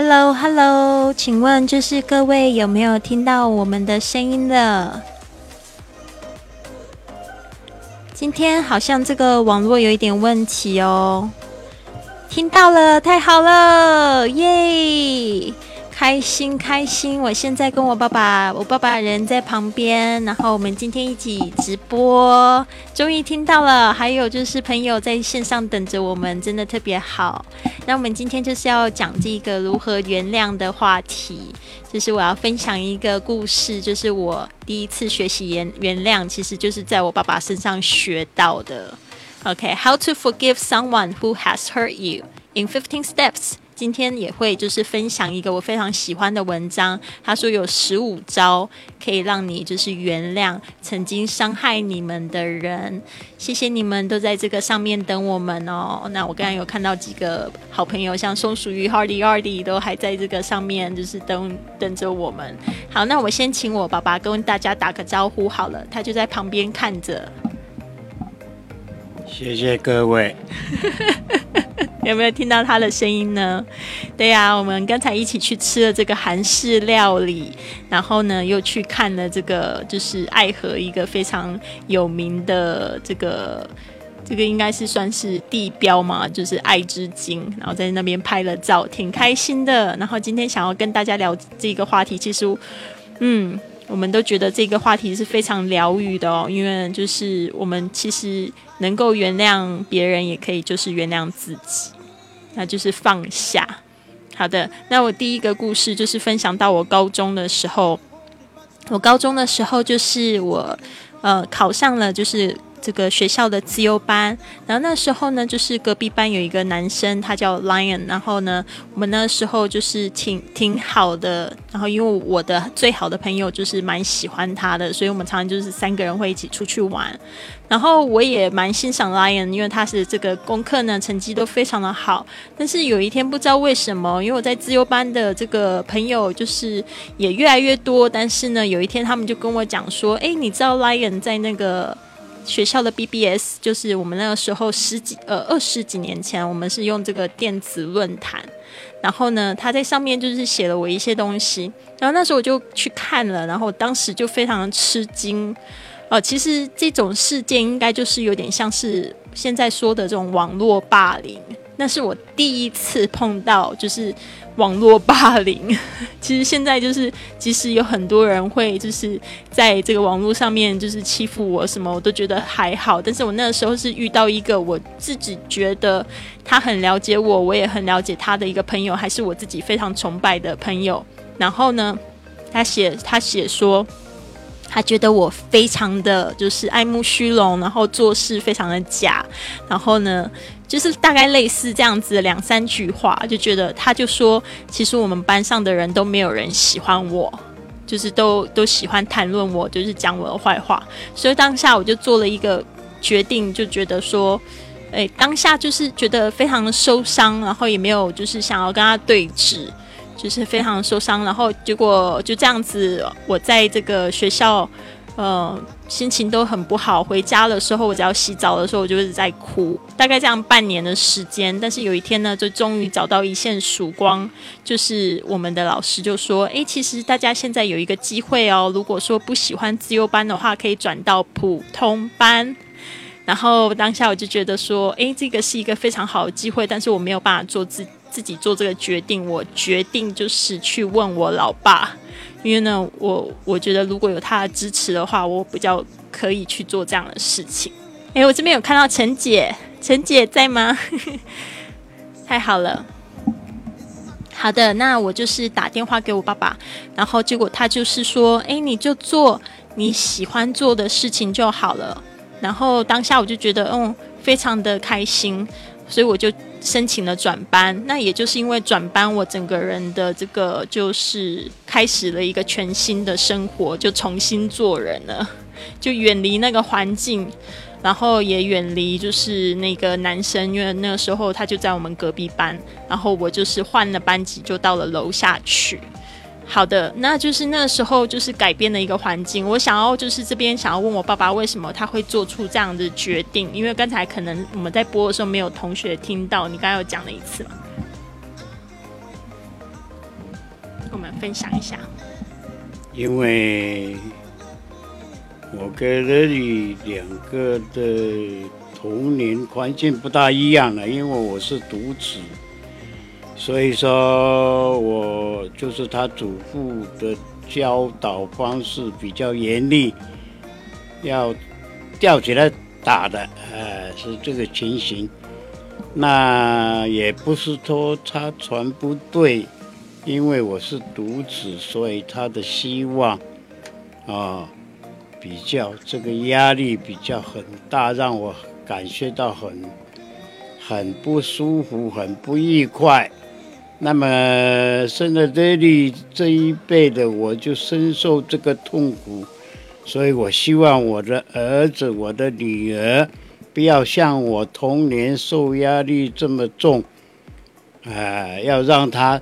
Hello，Hello，请问就是各位有没有听到我们的声音的？今天好像这个网络有一点问题哦。听到了，太好了，耶！开心开心！我现在跟我爸爸，我爸爸人在旁边，然后我们今天一起直播，终于听到了。还有就是朋友在线上等着我们，真的特别好。那我们今天就是要讲这个如何原谅的话题，就是我要分享一个故事，就是我第一次学习原原谅，其实就是在我爸爸身上学到的。OK，How to forgive someone who has hurt you in fifteen steps。今天也会就是分享一个我非常喜欢的文章，他说有十五招可以让你就是原谅曾经伤害你们的人。谢谢你们都在这个上面等我们哦。那我刚刚有看到几个好朋友，像松鼠鱼、Hardy、Hardy 都还在这个上面，就是等等着我们。好，那我先请我爸爸跟大家打个招呼好了，他就在旁边看着。谢谢各位。有没有听到他的声音呢？对呀，我们刚才一起去吃了这个韩式料理，然后呢又去看了这个就是爱河一个非常有名的这个这个应该是算是地标嘛，就是爱之金，然后在那边拍了照，挺开心的。然后今天想要跟大家聊这个话题，其实嗯，我们都觉得这个话题是非常疗愈的哦，因为就是我们其实能够原谅别人，也可以就是原谅自己。那就是放下。好的，那我第一个故事就是分享到我高中的时候。我高中的时候就是我呃考上了就是这个学校的自由班，然后那时候呢就是隔壁班有一个男生，他叫 Lion，然后呢我们那时候就是挺挺好的，然后因为我的最好的朋友就是蛮喜欢他的，所以我们常常就是三个人会一起出去玩。然后我也蛮欣赏 Lion，因为他是这个功课呢成绩都非常的好。但是有一天不知道为什么，因为我在自由班的这个朋友就是也越来越多。但是呢，有一天他们就跟我讲说：“哎，你知道 Lion 在那个学校的 BBS，就是我们那个时候十几呃二十几年前，我们是用这个电子论坛。然后呢，他在上面就是写了我一些东西。然后那时候我就去看了，然后当时就非常吃惊。”哦，其实这种事件应该就是有点像是现在说的这种网络霸凌。那是我第一次碰到，就是网络霸凌。其实现在就是，即使有很多人会就是在这个网络上面就是欺负我什么，我都觉得还好。但是我那个时候是遇到一个我自己觉得他很了解我，我也很了解他的一个朋友，还是我自己非常崇拜的朋友。然后呢，他写他写说。他觉得我非常的就是爱慕虚荣，然后做事非常的假，然后呢，就是大概类似这样子两三句话，就觉得他就说，其实我们班上的人都没有人喜欢我，就是都都喜欢谈论我，就是讲我的坏话，所以当下我就做了一个决定，就觉得说，哎，当下就是觉得非常的受伤，然后也没有就是想要跟他对峙。就是非常受伤，然后结果就这样子，我在这个学校，呃，心情都很不好。回家的时候，我只要洗澡的时候，我就是在哭。大概这样半年的时间，但是有一天呢，就终于找到一线曙光，就是我们的老师就说：“诶，其实大家现在有一个机会哦，如果说不喜欢自由班的话，可以转到普通班。”然后当下我就觉得说：“诶，这个是一个非常好的机会，但是我没有办法做自。”自己做这个决定，我决定就是去问我老爸，因为呢，我我觉得如果有他的支持的话，我比较可以去做这样的事情。哎，我这边有看到陈姐，陈姐在吗？太好了，好的，那我就是打电话给我爸爸，然后结果他就是说，哎，你就做你喜欢做的事情就好了。然后当下我就觉得，嗯，非常的开心，所以我就。申请了转班，那也就是因为转班，我整个人的这个就是开始了一个全新的生活，就重新做人了，就远离那个环境，然后也远离就是那个男生，因为那个时候他就在我们隔壁班，然后我就是换了班级，就到了楼下去。好的，那就是那时候就是改变了一个环境。我想要就是这边想要问我爸爸为什么他会做出这样的决定，因为刚才可能我们在播的时候没有同学听到，你刚刚有讲了一次嘛？我们分享一下。因为我跟乐丽两个的童年环境不大一样了，因为我是独子，所以说我就是他祖父的教导方式比较严厉，要吊起来打的，呃，是这个情形。那也不是说他传不对，因为我是独子，所以他的希望啊。比较这个压力比较很大，让我感觉到很很不舒服，很不愉快。那么生了这里这一辈的，我就深受这个痛苦，所以我希望我的儿子、我的女儿不要像我童年受压力这么重，啊，要让他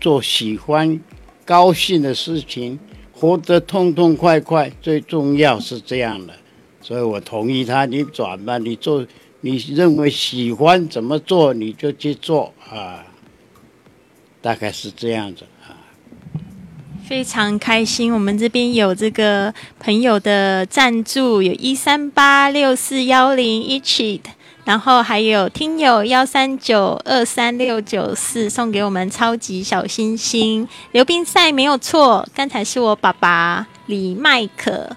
做喜欢、高兴的事情。活得痛痛快快，最重要是这样的，所以我同意他。你转吧，你做你认为喜欢怎么做，你就去做啊，大概是这样子啊。非常开心，我们这边有这个朋友的赞助，有一三八六四幺零一起的。然后还有听友幺三九二三六九四送给我们超级小星星溜冰赛没有错，刚才是我爸爸李麦克，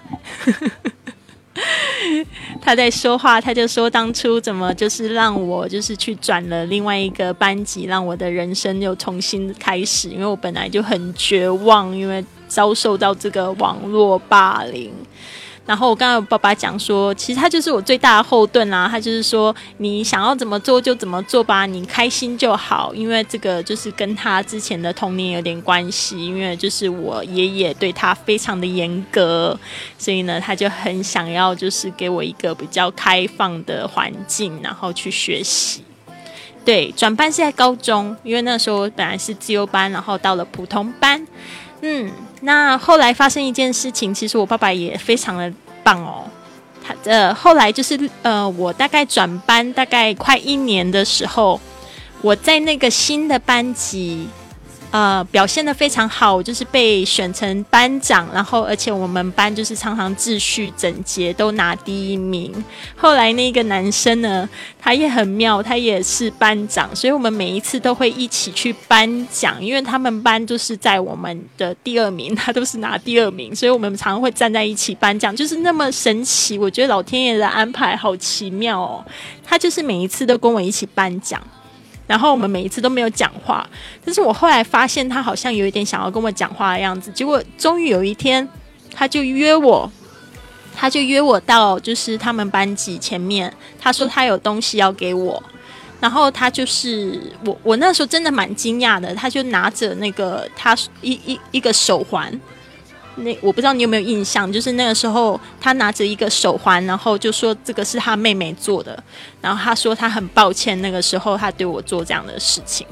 他在说话，他就说当初怎么就是让我就是去转了另外一个班级，让我的人生又重新开始，因为我本来就很绝望，因为遭受到这个网络霸凌。然后我刚刚爸爸讲说，其实他就是我最大的后盾啦。他就是说，你想要怎么做就怎么做吧，你开心就好。因为这个就是跟他之前的童年有点关系，因为就是我爷爷对他非常的严格，所以呢，他就很想要就是给我一个比较开放的环境，然后去学习。对，转班是在高中，因为那时候本来是自由班，然后到了普通班。嗯，那后来发生一件事情，其实我爸爸也非常的棒哦。他呃，后来就是呃，我大概转班大概快一年的时候，我在那个新的班级。呃，表现的非常好，就是被选成班长，然后而且我们班就是常常秩序整洁，都拿第一名。后来那个男生呢，他也很妙，他也是班长，所以我们每一次都会一起去颁奖，因为他们班就是在我们的第二名，他都是拿第二名，所以我们常常会站在一起颁奖，就是那么神奇。我觉得老天爷的安排好奇妙哦，他就是每一次都跟我一起颁奖。然后我们每一次都没有讲话，但是我后来发现他好像有一点想要跟我讲话的样子。结果终于有一天，他就约我，他就约我到就是他们班级前面，他说他有东西要给我，然后他就是我，我那时候真的蛮惊讶的，他就拿着那个他一一一个手环。那我不知道你有没有印象，就是那个时候他拿着一个手环，然后就说这个是他妹妹做的，然后他说他很抱歉那个时候他对我做这样的事情，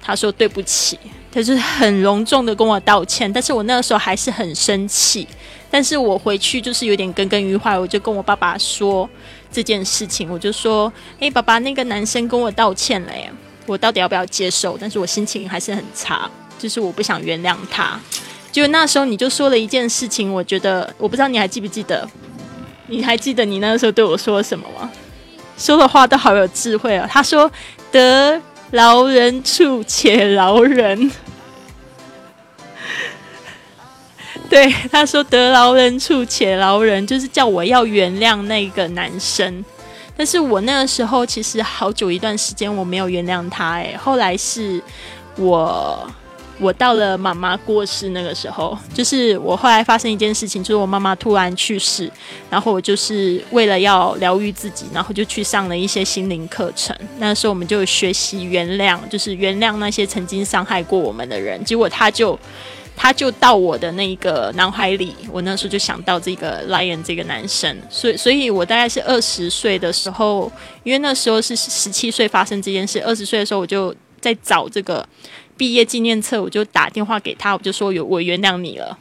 他说对不起，他就是很隆重的跟我道歉，但是我那个时候还是很生气，但是我回去就是有点耿耿于怀，我就跟我爸爸说这件事情，我就说，哎，爸爸，那个男生跟我道歉了耶，我到底要不要接受？但是我心情还是很差，就是我不想原谅他。就那时候你就说了一件事情，我觉得我不知道你还记不记得？你还记得你那个时候对我说什么吗？说的话都好有智慧啊！他说：“得饶人处且饶人。”对，他说：“得饶人处且饶人”，就是叫我要原谅那个男生。但是我那个时候其实好久一段时间我没有原谅他，哎，后来是我。我到了妈妈过世那个时候，就是我后来发生一件事情，就是我妈妈突然去世，然后我就是为了要疗愈自己，然后就去上了一些心灵课程。那时候我们就学习原谅，就是原谅那些曾经伤害过我们的人。结果他就他就到我的那个脑海里，我那时候就想到这个 Lion 这个男生。所以，所以我大概是二十岁的时候，因为那时候是十七岁发生这件事，二十岁的时候我就在找这个。毕业纪念册，我就打电话给他，我就说有我原谅你了。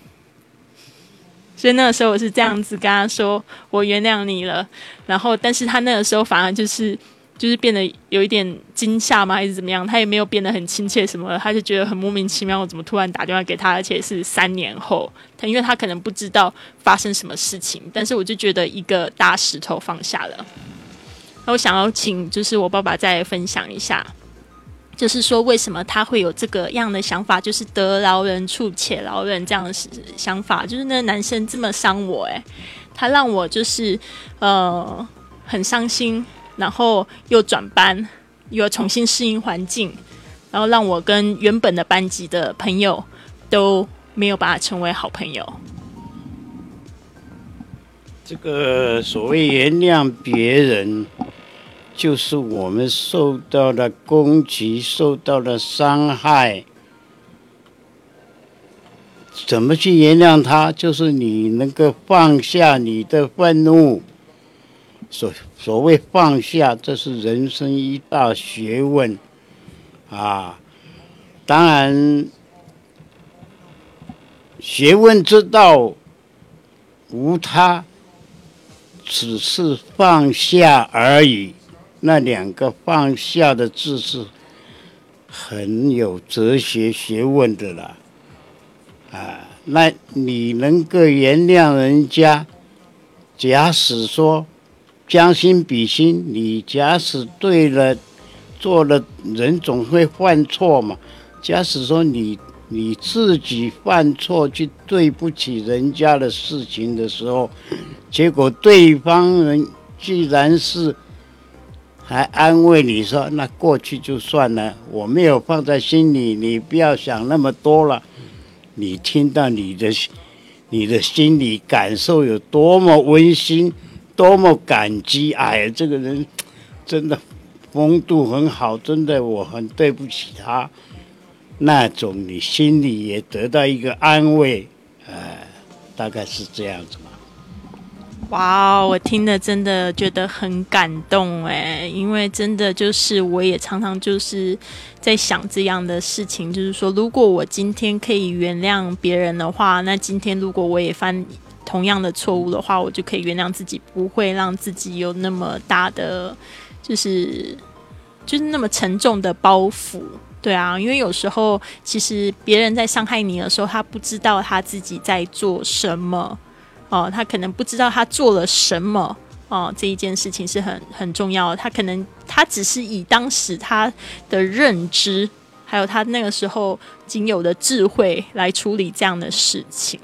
所以那个时候我是这样子跟他说，我原谅你了。然后，但是他那个时候反而就是就是变得有一点惊吓吗？还是怎么样？他也没有变得很亲切什么，他就觉得很莫名其妙，我怎么突然打电话给他，而且是三年后，他因为他可能不知道发生什么事情，但是我就觉得一个大石头放下了。那我想要请就是我爸爸再分享一下，就是说为什么他会有这个样的想法，就是得饶人处且饶人这样的想法，就是那男生这么伤我，诶，他让我就是呃很伤心。然后又转班，又要重新适应环境，然后让我跟原本的班级的朋友都没有办法成为好朋友。这个所谓原谅别人，就是我们受到了攻击，受到了伤害，怎么去原谅他？就是你能够放下你的愤怒。所所谓放下，这是人生一大学问，啊，当然，学问之道无他，只是放下而已。那两个放下的字是很有哲学学问的啦，啊，那你能够原谅人家，假使说。将心比心，你假使对了，做了，人总会犯错嘛。假使说你你自己犯错，去对不起人家的事情的时候，结果对方人既然是还安慰你说，那过去就算了，我没有放在心里，你不要想那么多了。你听到你的你的心里感受有多么温馨。多么感激！哎，这个人真的风度很好，真的我很对不起他。那种你心里也得到一个安慰，哎，大概是这样子嘛。哇，我听的真的觉得很感动哎，因为真的就是我也常常就是在想这样的事情，就是说如果我今天可以原谅别人的话，那今天如果我也犯。同样的错误的话，我就可以原谅自己，不会让自己有那么大的，就是就是那么沉重的包袱。对啊，因为有时候其实别人在伤害你的时候，他不知道他自己在做什么哦，他可能不知道他做了什么哦，这一件事情是很很重要的。他可能他只是以当时他的认知，还有他那个时候仅有的智慧来处理这样的事情。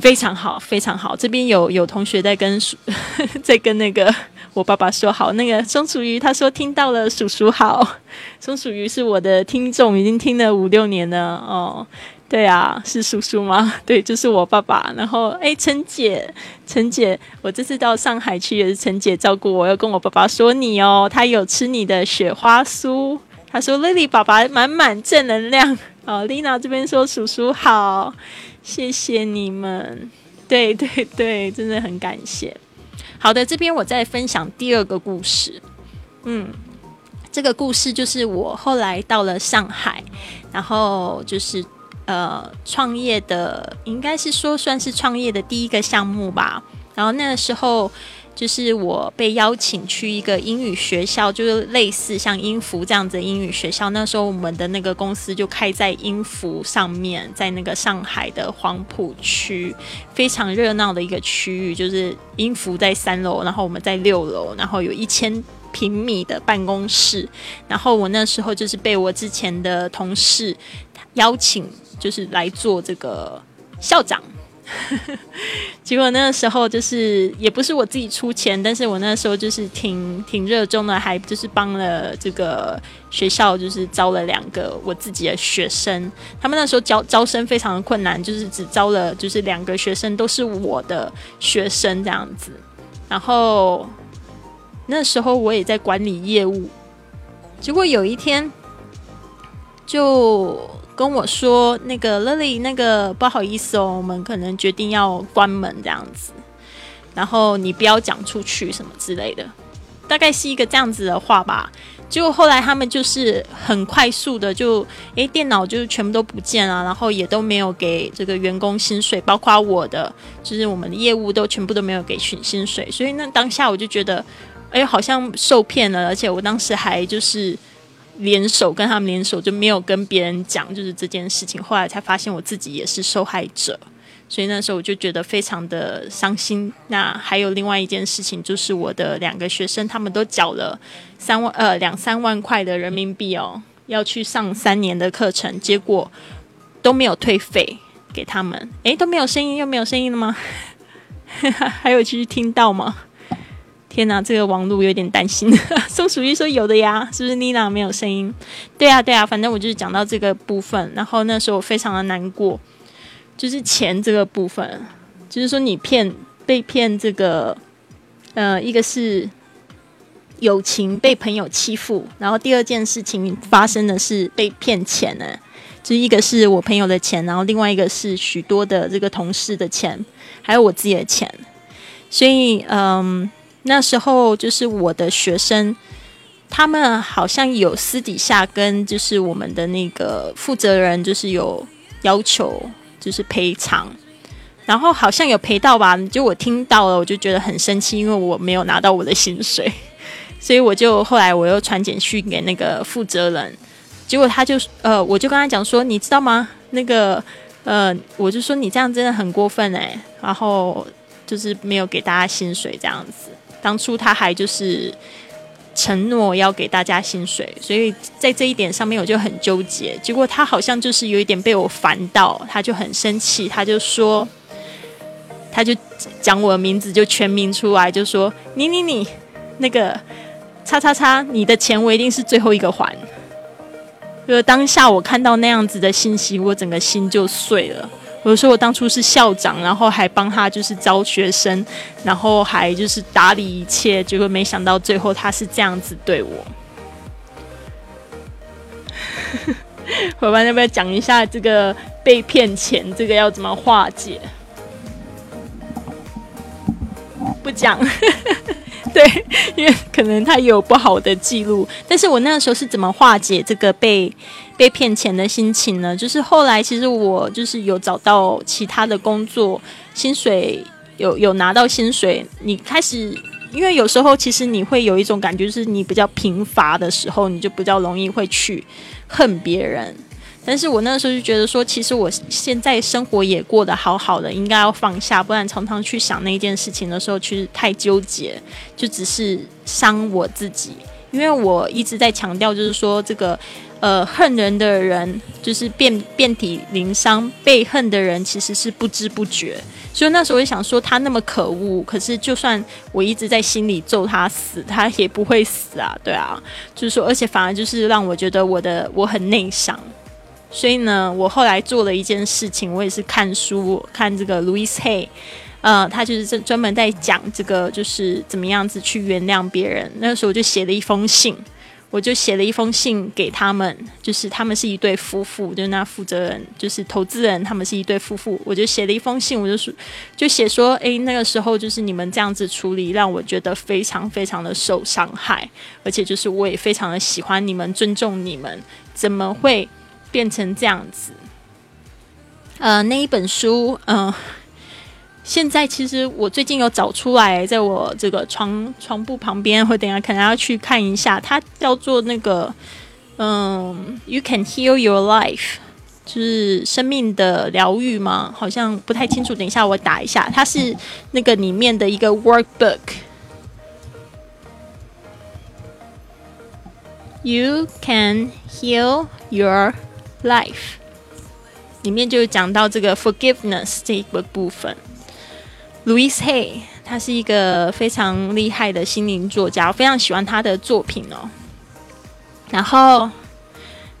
非常好，非常好。这边有有同学在跟叔，在跟那个我爸爸说好。那个松鼠鱼他说听到了，叔叔好。松鼠鱼是我的听众，已经听了五六年了哦。对啊，是叔叔吗？对，就是我爸爸。然后哎，陈姐，陈姐，我这次到上海去也是陈姐照顾我，要跟我爸爸说你哦，他有吃你的雪花酥。他说 Lily 爸爸满满正能量。哦，Lina 这边说叔叔好。谢谢你们，对对对，真的很感谢。好的，这边我再分享第二个故事。嗯，这个故事就是我后来到了上海，然后就是呃创业的，应该是说算是创业的第一个项目吧。然后那个时候。就是我被邀请去一个英语学校，就是类似像英孚这样子的英语学校。那时候我们的那个公司就开在英孚上面，在那个上海的黄浦区，非常热闹的一个区域。就是英孚在三楼，然后我们在六楼，然后有一千平米的办公室。然后我那时候就是被我之前的同事邀请，就是来做这个校长。结果那个时候就是也不是我自己出钱，但是我那时候就是挺挺热衷的，还就是帮了这个学校，就是招了两个我自己的学生。他们那时候招招生非常的困难，就是只招了就是两个学生，都是我的学生这样子。然后那时候我也在管理业务，结果有一天就。跟我说那个 Lily，那个不好意思哦，我们可能决定要关门这样子，然后你不要讲出去什么之类的，大概是一个这样子的话吧。结果后来他们就是很快速的就，诶，电脑就全部都不见了，然后也都没有给这个员工薪水，包括我的，就是我们的业务都全部都没有给薪薪水。所以那当下我就觉得，哎，好像受骗了，而且我当时还就是联手跟他们联手，就没有跟别人讲就是这件事情。后来才发现我自己也是受害者，所以那时候我就觉得非常的伤心。那还有另外一件事情，就是我的两个学生他们都缴了三万呃两三万块的人民币哦，要去上三年的课程，结果都没有退费给他们。诶，都没有声音，又没有声音了吗？还有继续听到吗？天哪，这个网络有点担心。松鼠一说有的呀，是不是妮娜没有声音？对啊，对啊，反正我就是讲到这个部分，然后那时候我非常的难过，就是钱这个部分，就是说你骗被骗这个，呃，一个是友情被朋友欺负，然后第二件事情发生的是被骗钱呢，就是一个是我朋友的钱，然后另外一个是许多的这个同事的钱，还有我自己的钱，所以嗯。那时候就是我的学生，他们好像有私底下跟就是我们的那个负责人，就是有要求，就是赔偿，然后好像有赔到吧？就我听到了，我就觉得很生气，因为我没有拿到我的薪水，所以我就后来我又传简讯给那个负责人，结果他就呃，我就跟他讲说，你知道吗？那个呃，我就说你这样真的很过分哎，然后就是没有给大家薪水这样子。当初他还就是承诺要给大家薪水，所以在这一点上面我就很纠结。结果他好像就是有一点被我烦到，他就很生气，他就说，他就讲我的名字就全名出来，就说你你你那个叉叉叉，你的钱我一定是最后一个还。就当下我看到那样子的信息，我整个心就碎了。我说我当初是校长，然后还帮他就是招学生，然后还就是打理一切，结果没想到最后他是这样子对我。伙伴要不要讲一下这个被骗钱这个要怎么化解？不讲。对，因为可能他有不好的记录，但是我那个时候是怎么化解这个被被骗钱的心情呢？就是后来其实我就是有找到其他的工作，薪水有有拿到薪水，你开始，因为有时候其实你会有一种感觉，就是你比较贫乏的时候，你就比较容易会去恨别人。但是我那时候就觉得说，其实我现在生活也过得好好的，应该要放下，不然常常去想那一件事情的时候，其实太纠结，就只是伤我自己。因为我一直在强调，就是说这个，呃，恨人的人就是遍遍体鳞伤，被恨的人其实是不知不觉。所以那时候我就想说，他那么可恶，可是就算我一直在心里咒他死，他也不会死啊，对啊，就是说，而且反而就是让我觉得我的我很内伤。所以呢，我后来做了一件事情，我也是看书看这个 Louis Hay，呃，他就是专专门在讲这个，就是怎么样子去原谅别人。那个时候我就写了一封信，我就写了一封信给他们，就是他们是一对夫妇，就是那负责人就是投资人，他们是一对夫妇，我就写了一封信，我就说就写说，诶，那个时候就是你们这样子处理，让我觉得非常非常的受伤害，而且就是我也非常的喜欢你们，尊重你们，怎么会？变成这样子，呃，那一本书，嗯，现在其实我最近有找出来，在我这个床床铺旁边，或等下可能要去看一下。它叫做那个，嗯，You can heal your life，就是生命的疗愈吗？好像不太清楚。等一下我打一下，它是那个里面的一个 workbook。You can heal your Life 里面就讲到这个 forgiveness 这一个部分。Louis Hay 他是一个非常厉害的心灵作家，我非常喜欢他的作品哦。然后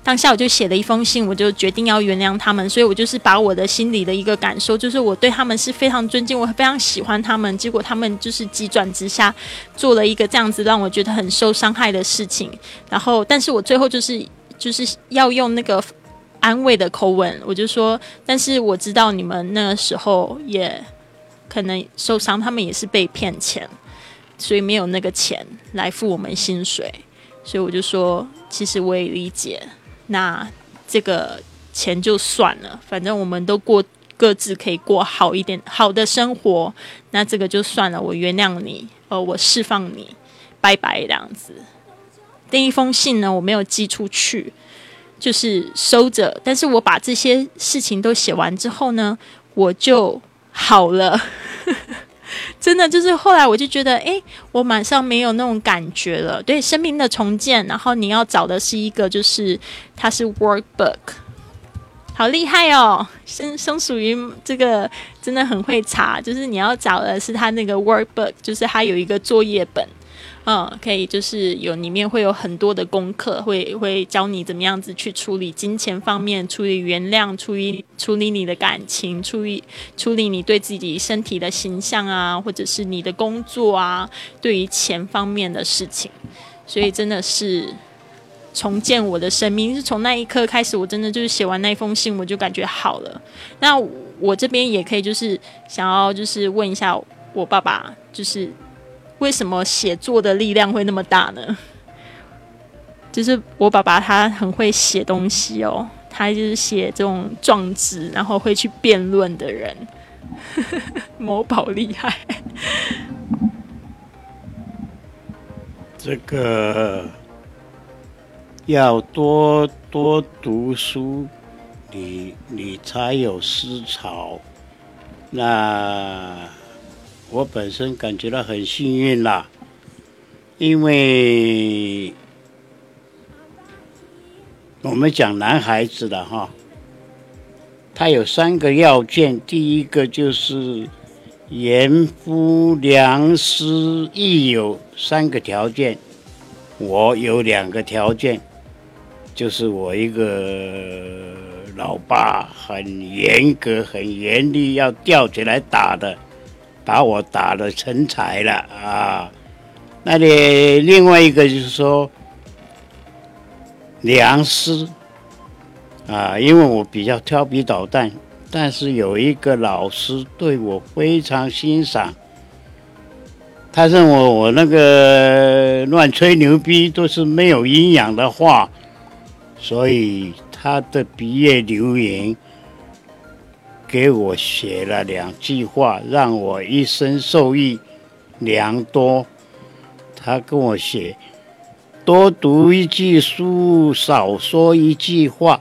当下我就写了一封信，我就决定要原谅他们，所以我就是把我的心里的一个感受，就是我对他们是非常尊敬，我非常喜欢他们。结果他们就是急转直下，做了一个这样子让我觉得很受伤害的事情。然后，但是我最后就是就是要用那个。安慰的口吻，我就说，但是我知道你们那个时候也可能受伤，他们也是被骗钱，所以没有那个钱来付我们薪水，所以我就说，其实我也理解，那这个钱就算了，反正我们都过各自可以过好一点好的生活，那这个就算了，我原谅你，呃，我释放你，拜拜这样子。第一封信呢，我没有寄出去，就是收着。但是我把这些事情都写完之后呢，我就好了。真的就是后来我就觉得，哎，我马上没有那种感觉了。对生命的重建，然后你要找的是一个，就是它是 workbook，好厉害哦！生生属于这个真的很会查，就是你要找的是他那个 workbook，就是他有一个作业本。嗯，可以，就是有里面会有很多的功课，会会教你怎么样子去处理金钱方面，处理原谅，处理处理你的感情，处理处理你对自己身体的形象啊，或者是你的工作啊，对于钱方面的事情，所以真的是重建我的生命。是从那一刻开始，我真的就是写完那封信，我就感觉好了。那我这边也可以，就是想要就是问一下我爸爸，就是。为什么写作的力量会那么大呢？就是我爸爸他很会写东西哦，他就是写这种状纸，然后会去辩论的人，某宝厉害。这个要多多读书，你你才有思潮。那。我本身感觉到很幸运啦，因为我们讲男孩子的哈，他有三个要件，第一个就是严夫良师益友三个条件，我有两个条件，就是我一个老爸很严格、很严厉，要吊起来打的。把我打的成才了啊！那里另外一个就是说良师啊，因为我比较调皮捣蛋，但是有一个老师对我非常欣赏，他认为我那个乱吹牛逼都是没有营养的话，所以他的毕业留言。给我写了两句话，让我一生受益良多。他跟我写：多读一句书，少说一句话；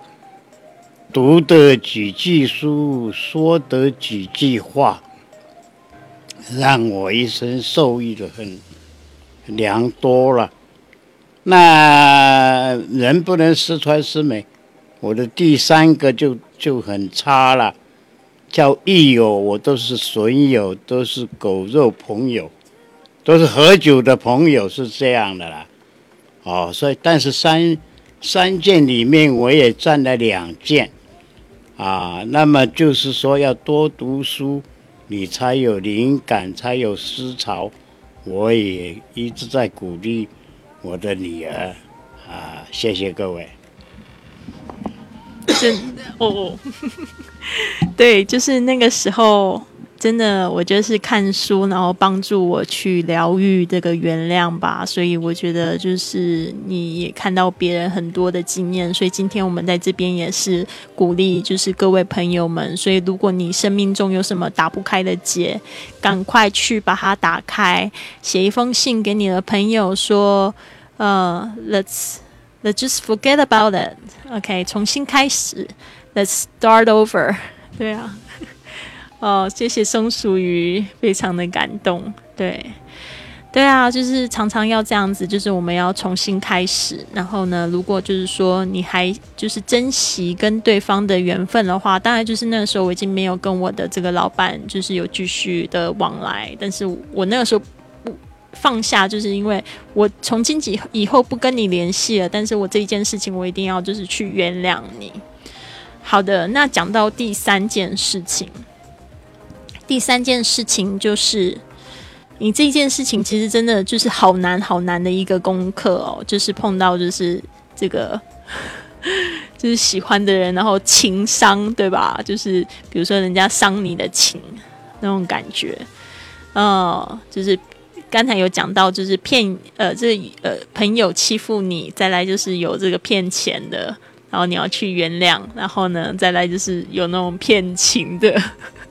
读得几句书，说得几句话，让我一生受益的很良多了。那人不能十全十美，我的第三个就就很差了。叫益友，我都是损友，都是狗肉朋友，都是喝酒的朋友，是这样的啦。哦，所以但是三三件里面我也占了两件，啊，那么就是说要多读书，你才有灵感，才有思潮。我也一直在鼓励我的女儿，啊，谢谢各位。真哦。对，就是那个时候，真的，我就是看书，然后帮助我去疗愈这个原谅吧。所以我觉得，就是你也看到别人很多的经验，所以今天我们在这边也是鼓励，就是各位朋友们。所以如果你生命中有什么打不开的结，赶快去把它打开，写一封信给你的朋友说：“呃，Let's Let's just forget about it. OK，重新开始。” Let's start over。对啊，哦，谢谢松鼠鱼，非常的感动。对，对啊，就是常常要这样子，就是我们要重新开始。然后呢，如果就是说你还就是珍惜跟对方的缘分的话，当然就是那个时候我已经没有跟我的这个老板就是有继续的往来。但是我那个时候放下，就是因为我从今以以后不跟你联系了。但是我这一件事情，我一定要就是去原谅你。好的，那讲到第三件事情，第三件事情就是你这件事情其实真的就是好难好难的一个功课哦，就是碰到就是这个 就是喜欢的人，然后情伤对吧？就是比如说人家伤你的情那种感觉，嗯，就是刚才有讲到就是骗呃这呃朋友欺负你，再来就是有这个骗钱的。然后你要去原谅，然后呢，再来就是有那种骗情的，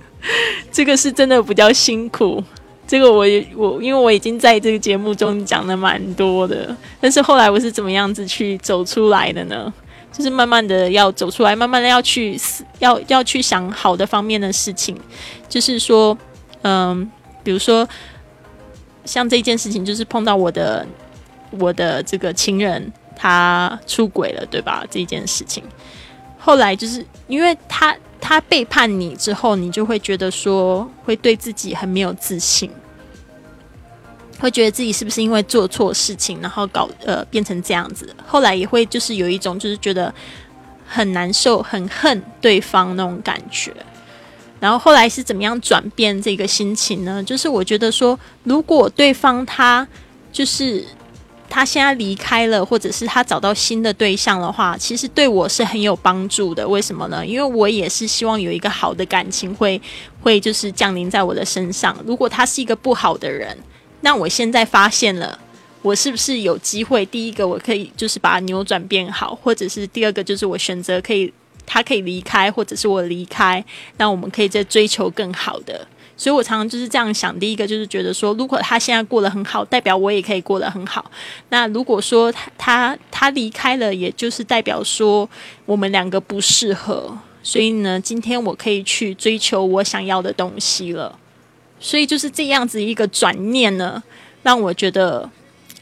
这个是真的比较辛苦。这个我也我因为我已经在这个节目中讲的蛮多的，但是后来我是怎么样子去走出来的呢？就是慢慢的要走出来，慢慢的要去要要去想好的方面的事情，就是说，嗯，比如说像这件事情，就是碰到我的我的这个情人他出轨了，对吧？这件事情，后来就是因为他。他背叛你之后，你就会觉得说会对自己很没有自信，会觉得自己是不是因为做错事情，然后搞呃变成这样子。后来也会就是有一种就是觉得很难受、很恨对方那种感觉。然后后来是怎么样转变这个心情呢？就是我觉得说，如果对方他就是。他现在离开了，或者是他找到新的对象的话，其实对我是很有帮助的。为什么呢？因为我也是希望有一个好的感情会会就是降临在我的身上。如果他是一个不好的人，那我现在发现了，我是不是有机会？第一个我可以就是把它扭转变好，或者是第二个就是我选择可以他可以离开，或者是我离开，那我们可以再追求更好的。所以我常常就是这样想。第一个就是觉得说，如果他现在过得很好，代表我也可以过得很好。那如果说他他他离开了，也就是代表说我们两个不适合。所以呢，今天我可以去追求我想要的东西了。所以就是这样子一个转念呢，让我觉得，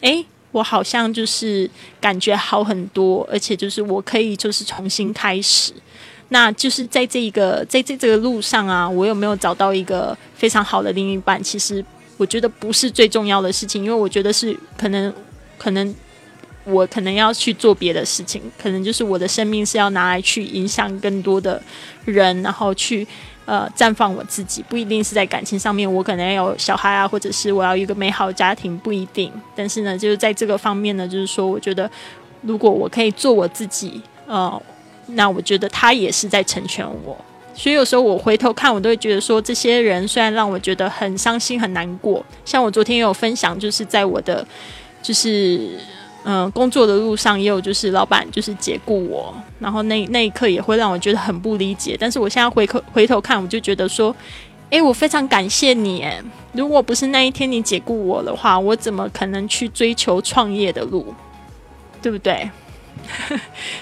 哎，我好像就是感觉好很多，而且就是我可以就是重新开始。那就是在这一个在这这个路上啊，我有没有找到一个非常好的另一半？其实我觉得不是最重要的事情，因为我觉得是可能可能我可能要去做别的事情，可能就是我的生命是要拿来去影响更多的人，然后去呃绽放我自己，不一定是在感情上面，我可能要有小孩啊，或者是我要一个美好家庭，不一定。但是呢，就是在这个方面呢，就是说，我觉得如果我可以做我自己，呃。那我觉得他也是在成全我，所以有时候我回头看，我都会觉得说，这些人虽然让我觉得很伤心、很难过，像我昨天也有分享，就是在我的就是嗯工作的路上，也有就是老板就是解雇我，然后那那一刻也会让我觉得很不理解。但是我现在回头回头看，我就觉得说，诶，我非常感谢你，诶，如果不是那一天你解雇我的话，我怎么可能去追求创业的路，对不对？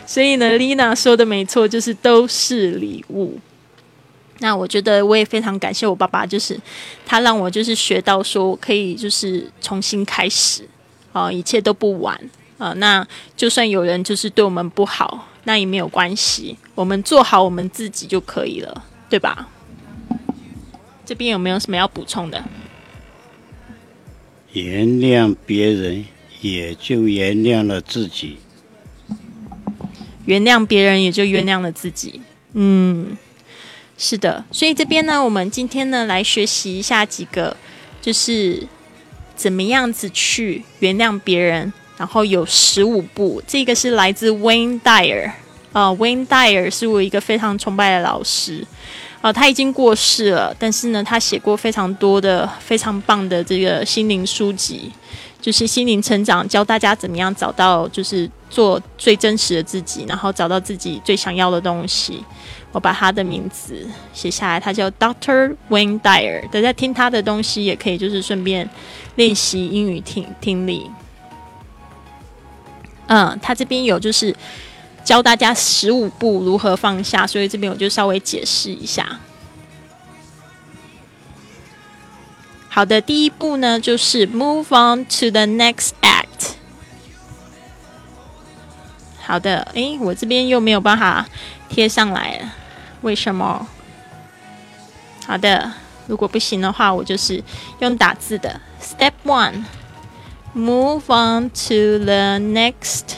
所以呢，Lina 说的没错，就是都是礼物。那我觉得我也非常感谢我爸爸，就是他让我就是学到说可以就是重新开始啊，一切都不晚啊。那就算有人就是对我们不好，那也没有关系，我们做好我们自己就可以了，对吧？这边有没有什么要补充的？原谅别人，也就原谅了自己。原谅别人，也就原谅了自己。嗯，是的。所以这边呢，我们今天呢来学习一下几个，就是怎么样子去原谅别人。然后有十五步，这个是来自 Wayne Dyer 啊，Wayne Dyer 是我一个非常崇拜的老师啊，他已经过世了，但是呢，他写过非常多的非常棒的这个心灵书籍。就是心灵成长，教大家怎么样找到，就是做最真实的自己，然后找到自己最想要的东西。我把他的名字写下来，他叫 Doctor Wayne Dyer。大家听他的东西也可以，就是顺便练习英语听听力。嗯，他这边有就是教大家十五步如何放下，所以这边我就稍微解释一下。好的，第一步呢，就是 move on to the next act。好的，诶，我这边又没有办法贴上来了，为什么？好的，如果不行的话，我就是用打字的。Step one，move on to the next。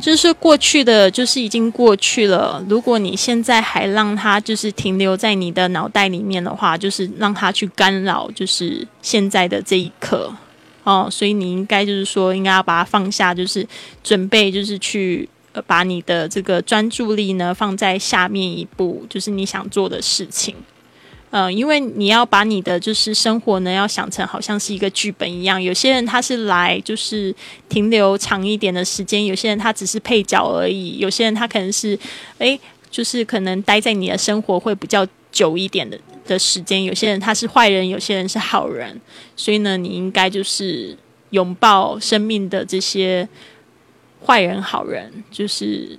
就是过去的，就是已经过去了。如果你现在还让它就是停留在你的脑袋里面的话，就是让它去干扰，就是现在的这一刻哦。所以你应该就是说，应该要把它放下，就是准备，就是去把你的这个专注力呢放在下面一步，就是你想做的事情。嗯，因为你要把你的就是生活呢，要想成好像是一个剧本一样。有些人他是来就是停留长一点的时间，有些人他只是配角而已，有些人他可能是诶，就是可能待在你的生活会比较久一点的的时间。有些人他是坏人，有些人是好人，所以呢，你应该就是拥抱生命的这些坏人、好人，就是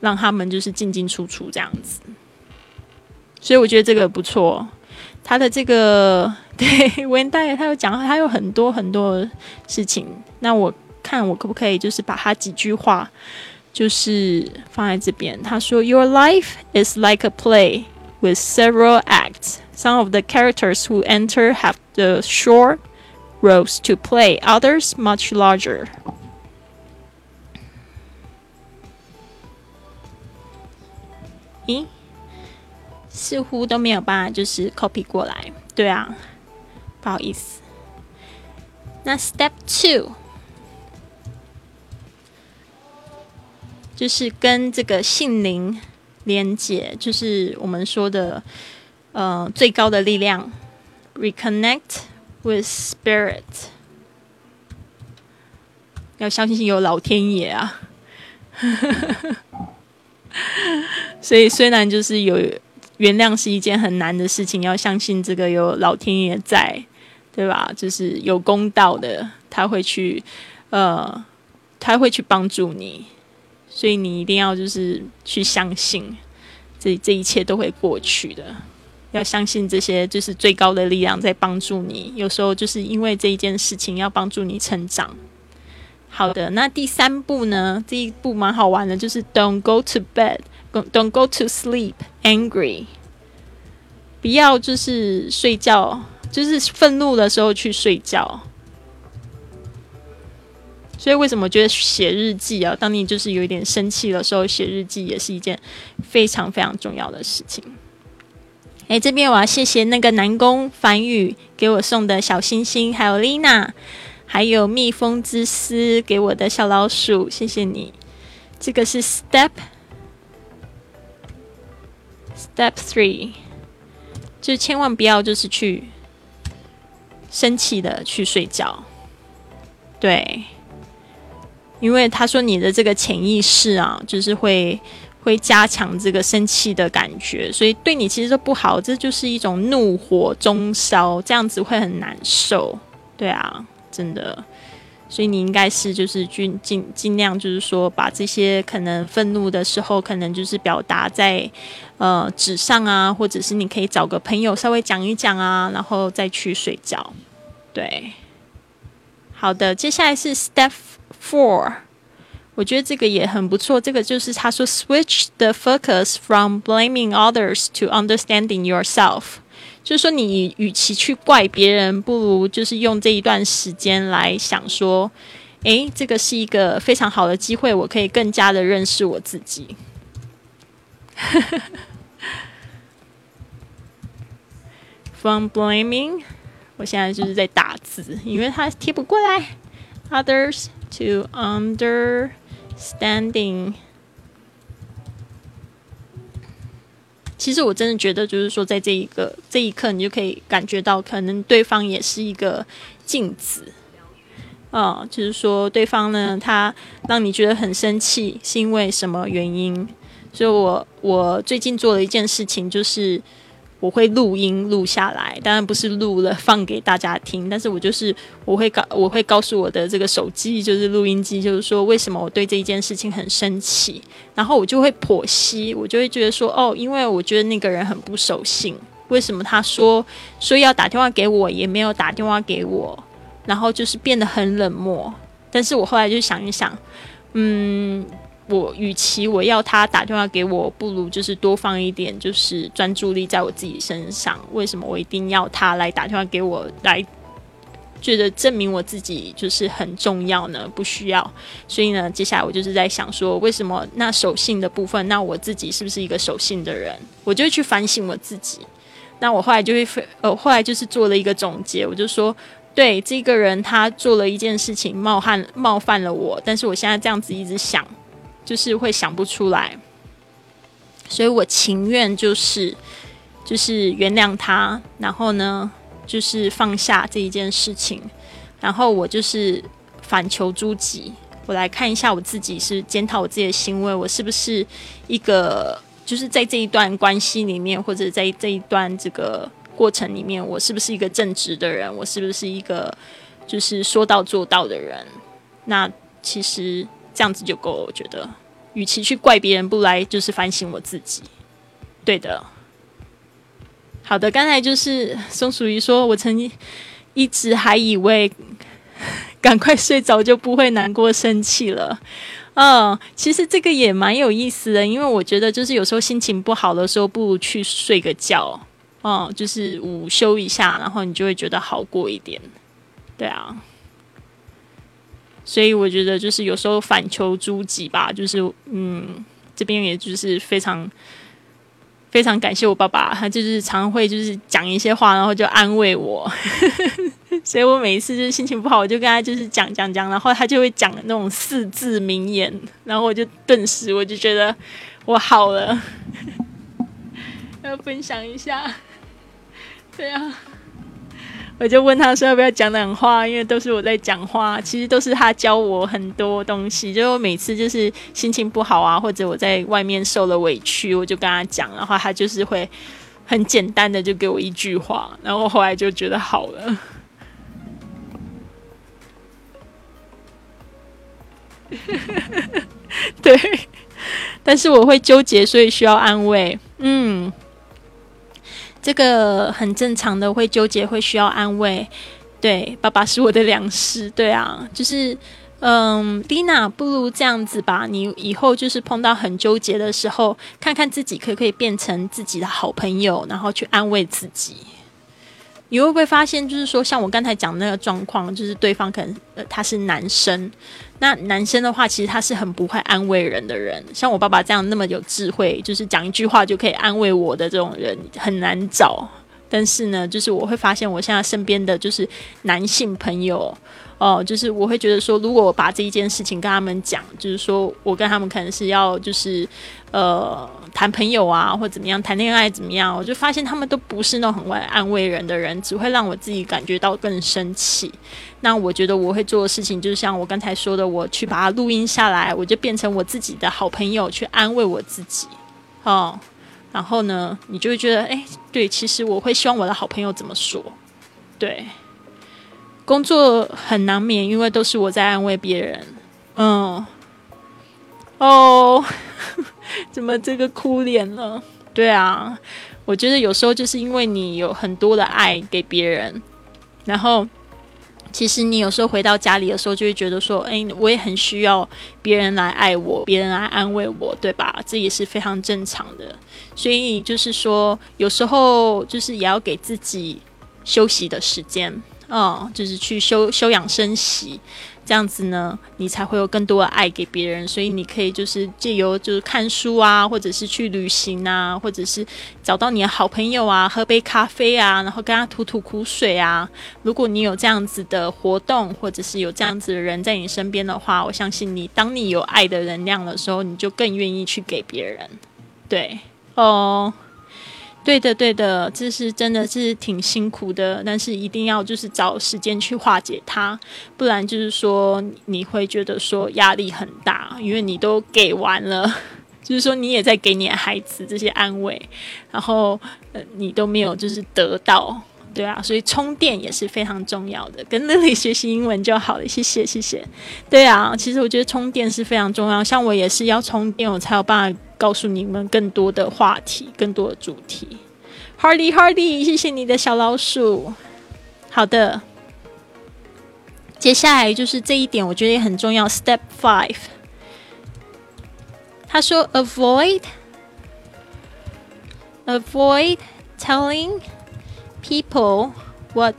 让他们就是进进出出这样子。所以我觉得这个不错，他的这个对文代他有讲，他有很多很多事情。那我看我可不可以就是把他几句话就是放在这边。他说：“Your life is like a play with several acts. Some of the characters who enter have the short roles to play, others much larger.” 咦？ 似乎都没有办法，就是 copy 过来。对啊，不好意思。那 step two 就是跟这个性灵连接，就是我们说的呃最高的力量，reconnect with spirit。要相信有老天爷啊！所以虽然就是有。原谅是一件很难的事情，要相信这个有老天爷在，对吧？就是有公道的，他会去，呃，他会去帮助你，所以你一定要就是去相信，这这一切都会过去的。要相信这些就是最高的力量在帮助你，有时候就是因为这一件事情要帮助你成长。好的，那第三步呢？这一步蛮好玩的，就是 Don't go to bed。Don't go to sleep angry。不要就是睡觉，就是愤怒的时候去睡觉。所以为什么觉得写日记啊？当你就是有一点生气的时候，写日记也是一件非常非常重要的事情。哎，这边我要谢谢那个南宫繁宇给我送的小星星，还有丽娜，还有蜜蜂之丝给我的小老鼠，谢谢你。这个是 Step。Step three，就是千万不要就是去生气的去睡觉，对，因为他说你的这个潜意识啊，就是会会加强这个生气的感觉，所以对你其实都不好，这就是一种怒火中烧，这样子会很难受，对啊，真的。所以你应该是就是尽尽尽量就是说把这些可能愤怒的时候，可能就是表达在呃纸上啊，或者是你可以找个朋友稍微讲一讲啊，然后再去睡觉。对，好的，接下来是 Step Four，我觉得这个也很不错。这个就是他说 Switch the focus from blaming others to understanding yourself。就是说，你与其去怪别人，不如就是用这一段时间来想说，诶，这个是一个非常好的机会，我可以更加的认识我自己。From blaming，我现在就是在打字，因为它贴不过来。Others to understanding。其实我真的觉得，就是说，在这一个这一刻，你就可以感觉到，可能对方也是一个镜子，啊，就是说，对方呢，他让你觉得很生气，是因为什么原因？所以我我最近做了一件事情，就是。我会录音录下来，当然不是录了放给大家听，但是我就是我会告我会告诉我的这个手机，就是录音机，就是说为什么我对这一件事情很生气，然后我就会剖析，我就会觉得说，哦，因为我觉得那个人很不守信，为什么他说说要打电话给我，也没有打电话给我，然后就是变得很冷漠，但是我后来就想一想，嗯。我与其我要他打电话给我，不如就是多放一点，就是专注力在我自己身上。为什么我一定要他来打电话给我，来觉得证明我自己就是很重要呢？不需要。所以呢，接下来我就是在想说，为什么那守信的部分，那我自己是不是一个守信的人？我就去反省我自己。那我后来就会，呃，后来就是做了一个总结，我就说，对这个人他做了一件事情，冒犯冒犯了我，但是我现在这样子一直想。就是会想不出来，所以我情愿就是就是原谅他，然后呢，就是放下这一件事情，然后我就是反求诸己，我来看一下我自己是检讨我自己的行为，我是不是一个就是在这一段关系里面，或者在这一段这个过程里面，我是不是一个正直的人，我是不是一个就是说到做到的人？那其实这样子就够了，我觉得，与其去怪别人，不来就是反省我自己。对的。好的，刚才就是松鼠鱼说，我曾经一直还以为赶快睡着就不会难过生气了。嗯，其实这个也蛮有意思的，因为我觉得就是有时候心情不好的时候，不如去睡个觉，嗯，就是午休一下，然后你就会觉得好过一点。对啊，所以我觉得就是有时候反求诸己吧，就是嗯，这边也就是非常。非常感谢我爸爸，他就是常会就是讲一些话，然后就安慰我，所以我每一次就是心情不好，我就跟他就是讲讲讲，然后他就会讲那种四字名言，然后我就顿时我就觉得我好了，要分享一下，对啊。我就问他说要不要讲讲话，因为都是我在讲话，其实都是他教我很多东西。就我每次就是心情不好啊，或者我在外面受了委屈，我就跟他讲，然后他就是会很简单的就给我一句话，然后后来就觉得好了。对，但是我会纠结，所以需要安慰。嗯。这个很正常的，会纠结，会需要安慰。对，爸爸是我的良师。对啊，就是，嗯，Lina，不如这样子吧，你以后就是碰到很纠结的时候，看看自己可不可以变成自己的好朋友，然后去安慰自己。你会不会发现，就是说，像我刚才讲那个状况，就是对方可能他是男生，那男生的话，其实他是很不会安慰人的人。像我爸爸这样那么有智慧，就是讲一句话就可以安慰我的这种人很难找。但是呢，就是我会发现，我现在身边的就是男性朋友。哦，就是我会觉得说，如果我把这一件事情跟他们讲，就是说我跟他们可能是要就是呃谈朋友啊，或怎么样谈恋爱怎么样，我就发现他们都不是那种很会安慰人的人，只会让我自己感觉到更生气。那我觉得我会做的事情，就是像我刚才说的，我去把它录音下来，我就变成我自己的好朋友去安慰我自己。哦，然后呢，你就会觉得，哎，对，其实我会希望我的好朋友怎么说，对。工作很难免，因为都是我在安慰别人。嗯，哦，怎么这个哭脸了？对啊，我觉得有时候就是因为你有很多的爱给别人，然后其实你有时候回到家里的时候，就会觉得说，哎，我也很需要别人来爱我，别人来安慰我，对吧？这也是非常正常的。所以就是说，有时候就是也要给自己休息的时间。哦，就是去修修养生息，这样子呢，你才会有更多的爱给别人。所以你可以就是借由就是看书啊，或者是去旅行啊，或者是找到你的好朋友啊，喝杯咖啡啊，然后跟他吐吐苦水啊。如果你有这样子的活动，或者是有这样子的人在你身边的话，我相信你，当你有爱的能量的时候，你就更愿意去给别人。对，哦。对的，对的，这是真的是挺辛苦的，但是一定要就是找时间去化解它，不然就是说你会觉得说压力很大，因为你都给完了，就是说你也在给你的孩子这些安慰，然后呃你都没有就是得到，对啊，所以充电也是非常重要的，跟 Lily 学习英文就好了，谢谢谢谢，对啊，其实我觉得充电是非常重要，像我也是要充电，我才有办法。告诉你们更多的话题，更多的主题。Hardy Hardy，谢谢你的小老鼠。好的，接下来就是这一点，我觉得也很重要。Step five，他说：Avoid avoid telling people what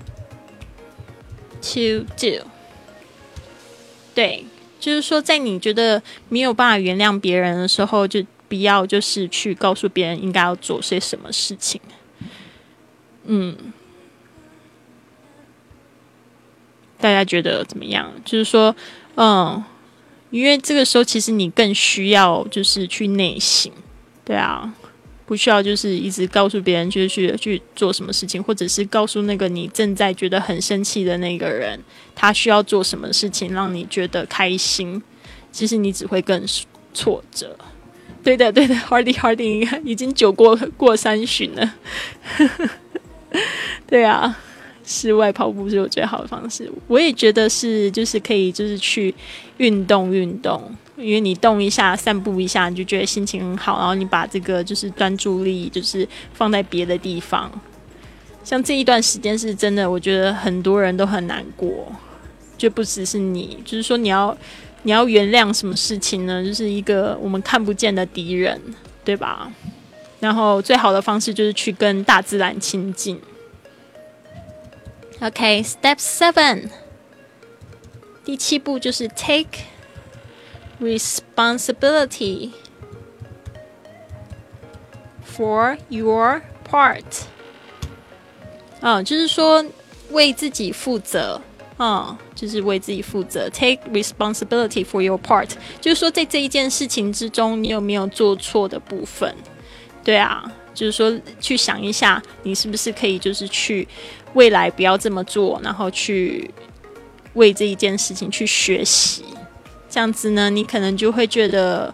to do。对，就是说，在你觉得没有办法原谅别人的时候，就必要就是去告诉别人应该要做些什么事情，嗯，大家觉得怎么样？就是说，嗯，因为这个时候其实你更需要就是去内省，对啊，不需要就是一直告诉别人就是去去做什么事情，或者是告诉那个你正在觉得很生气的那个人，他需要做什么事情让你觉得开心。其实你只会更挫折。对的，对的，Hardy Hardy 已经酒过过三巡了。对啊，室外跑步是我最好的方式。我也觉得是，就是可以，就是去运动运动，因为你动一下、散步一下，你就觉得心情很好。然后你把这个就是专注力，就是放在别的地方。像这一段时间是真的，我觉得很多人都很难过，就不只是你，就是说你要。你要原谅什么事情呢？就是一个我们看不见的敌人，对吧？然后最好的方式就是去跟大自然亲近。OK，Step Seven，第七步就是 Take responsibility for your part。啊，就是说为自己负责。嗯，就是为自己负责，take responsibility for your part。就是说，在这一件事情之中，你有没有做错的部分？对啊，就是说，去想一下，你是不是可以，就是去未来不要这么做，然后去为这一件事情去学习。这样子呢，你可能就会觉得，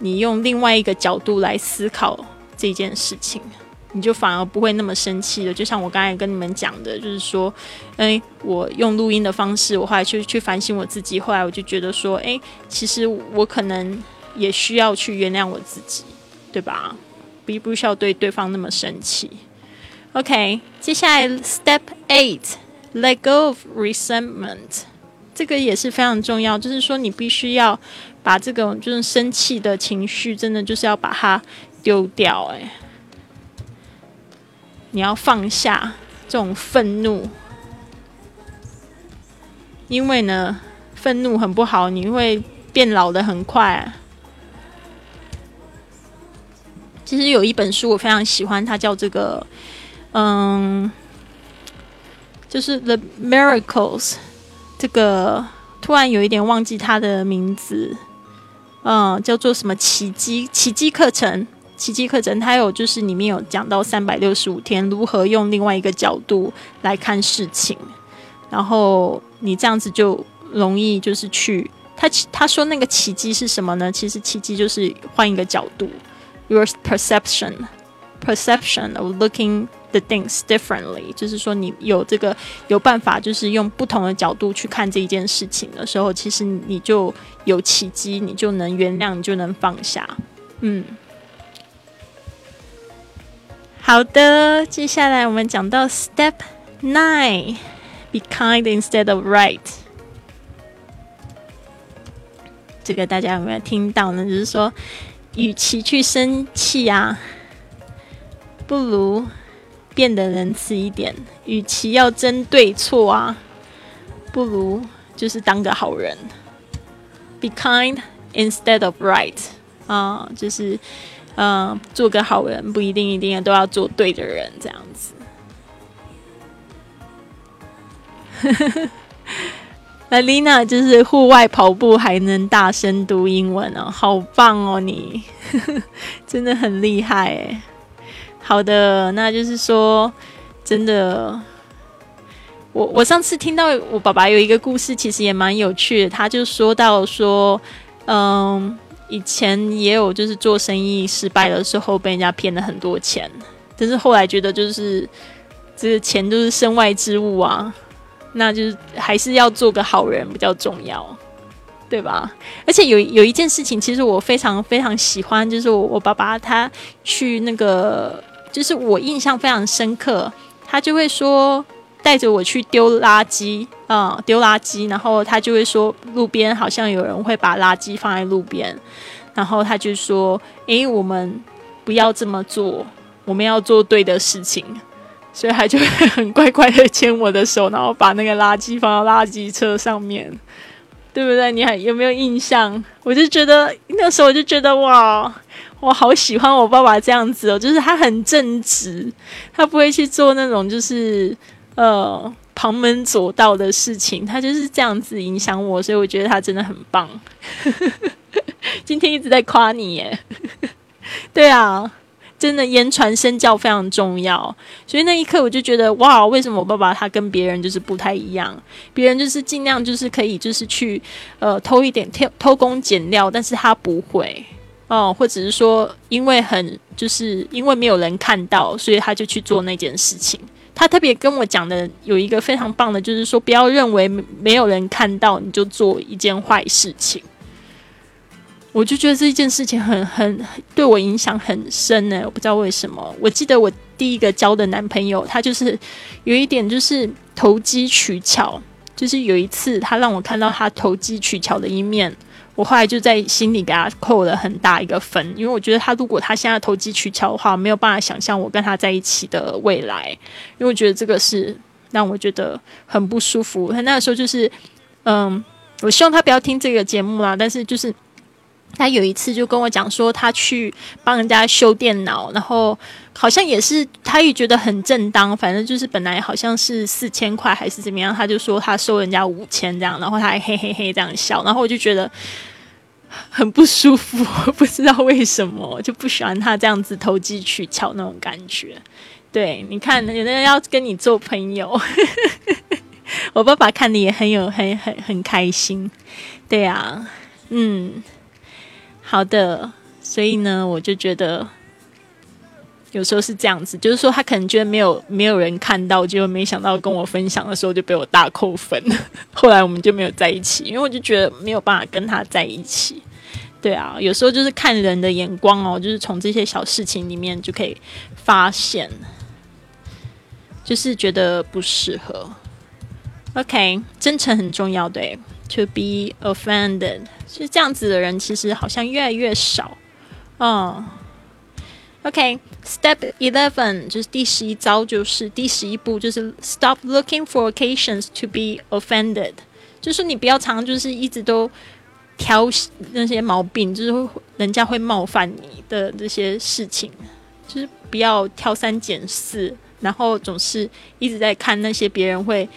你用另外一个角度来思考这件事情。你就反而不会那么生气了。就像我刚才跟你们讲的，就是说，哎，我用录音的方式，我后来去去反省我自己。后来我就觉得说，哎，其实我可能也需要去原谅我自己，对吧？不不需要对对方那么生气。OK，接下来 Step Eight，Let go of resentment，这个也是非常重要。就是说，你必须要把这种就是生气的情绪，真的就是要把它丢掉。哎。你要放下这种愤怒，因为呢，愤怒很不好，你会变老的很快。其实有一本书我非常喜欢，它叫这个，嗯，就是《The Miracles》。这个突然有一点忘记他的名字，嗯，叫做什么奇迹奇迹课程。奇迹课程，它有就是里面有讲到三百六十五天如何用另外一个角度来看事情，然后你这样子就容易就是去他他说那个奇迹是什么呢？其实奇迹就是换一个角度，your perception perception of looking the things differently，就是说你有这个有办法，就是用不同的角度去看这一件事情的时候，其实你就有奇迹，你就能原谅，你就能放下，嗯。好的，接下来我们讲到 Step Nine，Be kind instead of right。这个大家有没有听到呢？就是说，与其去生气啊，不如变得仁慈一点；与其要争对错啊，不如就是当个好人。Be kind instead of right，啊，就是。嗯，做个好人不一定一定都要做对的人，这样子。那 Lina 就是户外跑步还能大声读英文哦，好棒哦，你 真的很厉害哎。好的，那就是说，真的，我我上次听到我爸爸有一个故事，其实也蛮有趣的，他就说到说，嗯。以前也有，就是做生意失败的时候被人家骗了很多钱，但是后来觉得就是这个钱都是身外之物啊，那就是还是要做个好人比较重要，对吧？而且有有一件事情，其实我非常非常喜欢，就是我我爸爸他去那个，就是我印象非常深刻，他就会说带着我去丢垃圾啊，丢垃圾，然后他就会说路边好像有人会把垃圾放在路边。然后他就说：“诶，我们不要这么做，我们要做对的事情。”所以他就会很乖乖的牵我的手，然后把那个垃圾放到垃圾车上面，对不对？你还有没有印象？我就觉得那时候我就觉得哇，我好喜欢我爸爸这样子哦，就是他很正直，他不会去做那种就是呃旁门左道的事情，他就是这样子影响我，所以我觉得他真的很棒。今天一直在夸你耶，对啊，真的言传身教非常重要。所以那一刻我就觉得，哇，为什么我爸爸他跟别人就是不太一样？别人就是尽量就是可以就是去呃偷一点偷偷工减料，但是他不会哦，或者是说因为很就是因为没有人看到，所以他就去做那件事情。他特别跟我讲的有一个非常棒的，就是说不要认为没有人看到你就做一件坏事情。我就觉得这一件事情很很对我影响很深呢，我不知道为什么。我记得我第一个交的男朋友，他就是有一点就是投机取巧，就是有一次他让我看到他投机取巧的一面。我后来就在心里给他扣了很大一个分，因为我觉得他如果他现在投机取巧的话，没有办法想象我跟他在一起的未来，因为我觉得这个是让我觉得很不舒服。他那个时候就是，嗯，我希望他不要听这个节目啦，但是就是他有一次就跟我讲说，他去帮人家修电脑，然后好像也是他也觉得很正当，反正就是本来好像是四千块还是怎么样，他就说他收人家五千这样，然后他还嘿嘿嘿这样笑，然后我就觉得。很不舒服，不知道为什么就不喜欢他这样子投机取巧那种感觉。对，你看，有的人要跟你做朋友，我爸爸看的也很有很很很开心。对啊，嗯，好的，所以呢，我就觉得有时候是这样子，就是说他可能觉得没有没有人看到，结果没想到跟我分享的时候就被我大扣分。后来我们就没有在一起，因为我就觉得没有办法跟他在一起。对啊，有时候就是看人的眼光哦，就是从这些小事情里面就可以发现，就是觉得不适合。OK，真诚很重要，对。To be offended，是这样子的人，其实好像越来越少。嗯，OK，Step eleven 就是第十一招，就是第十一步，就是 Stop looking for occasions to be offended，就是你不要常就是一直都。挑那些毛病，就是会人家会冒犯你的这些事情，就是不要挑三拣四，然后总是一直在看那些别人会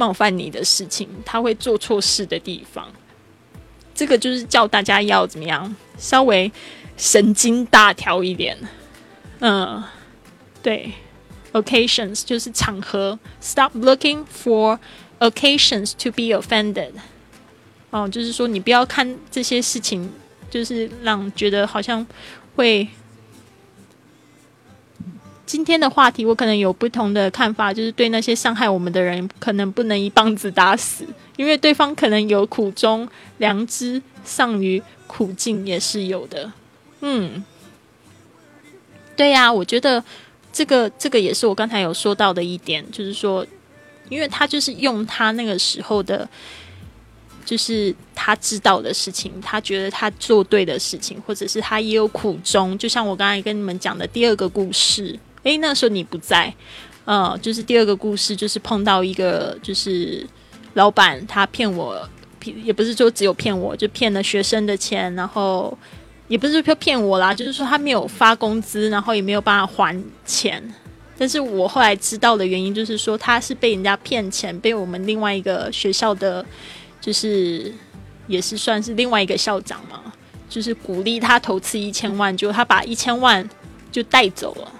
冒犯你的事情，他会做错事的地方。这个就是叫大家要怎么样，稍微神经大条一点。嗯，对，occasions 就是场合，stop looking for occasions to be offended。哦，就是说，你不要看这些事情，就是让觉得好像会。今天的话题，我可能有不同的看法，就是对那些伤害我们的人，可能不能一棒子打死，因为对方可能有苦衷，良知丧于苦境也是有的。嗯，对呀，我觉得这个这个也是我刚才有说到的一点，就是说，因为他就是用他那个时候的。就是他知道的事情，他觉得他做对的事情，或者是他也有苦衷。就像我刚才跟你们讲的第二个故事，诶，那时候你不在，呃，就是第二个故事，就是碰到一个就是老板，他骗我，也不是说只有骗我，就骗了学生的钱，然后也不是说骗我啦，就是说他没有发工资，然后也没有办法还钱。但是我后来知道的原因，就是说他是被人家骗钱，被我们另外一个学校的。就是也是算是另外一个校长嘛，就是鼓励他投资一千万，就他把一千万就带走了，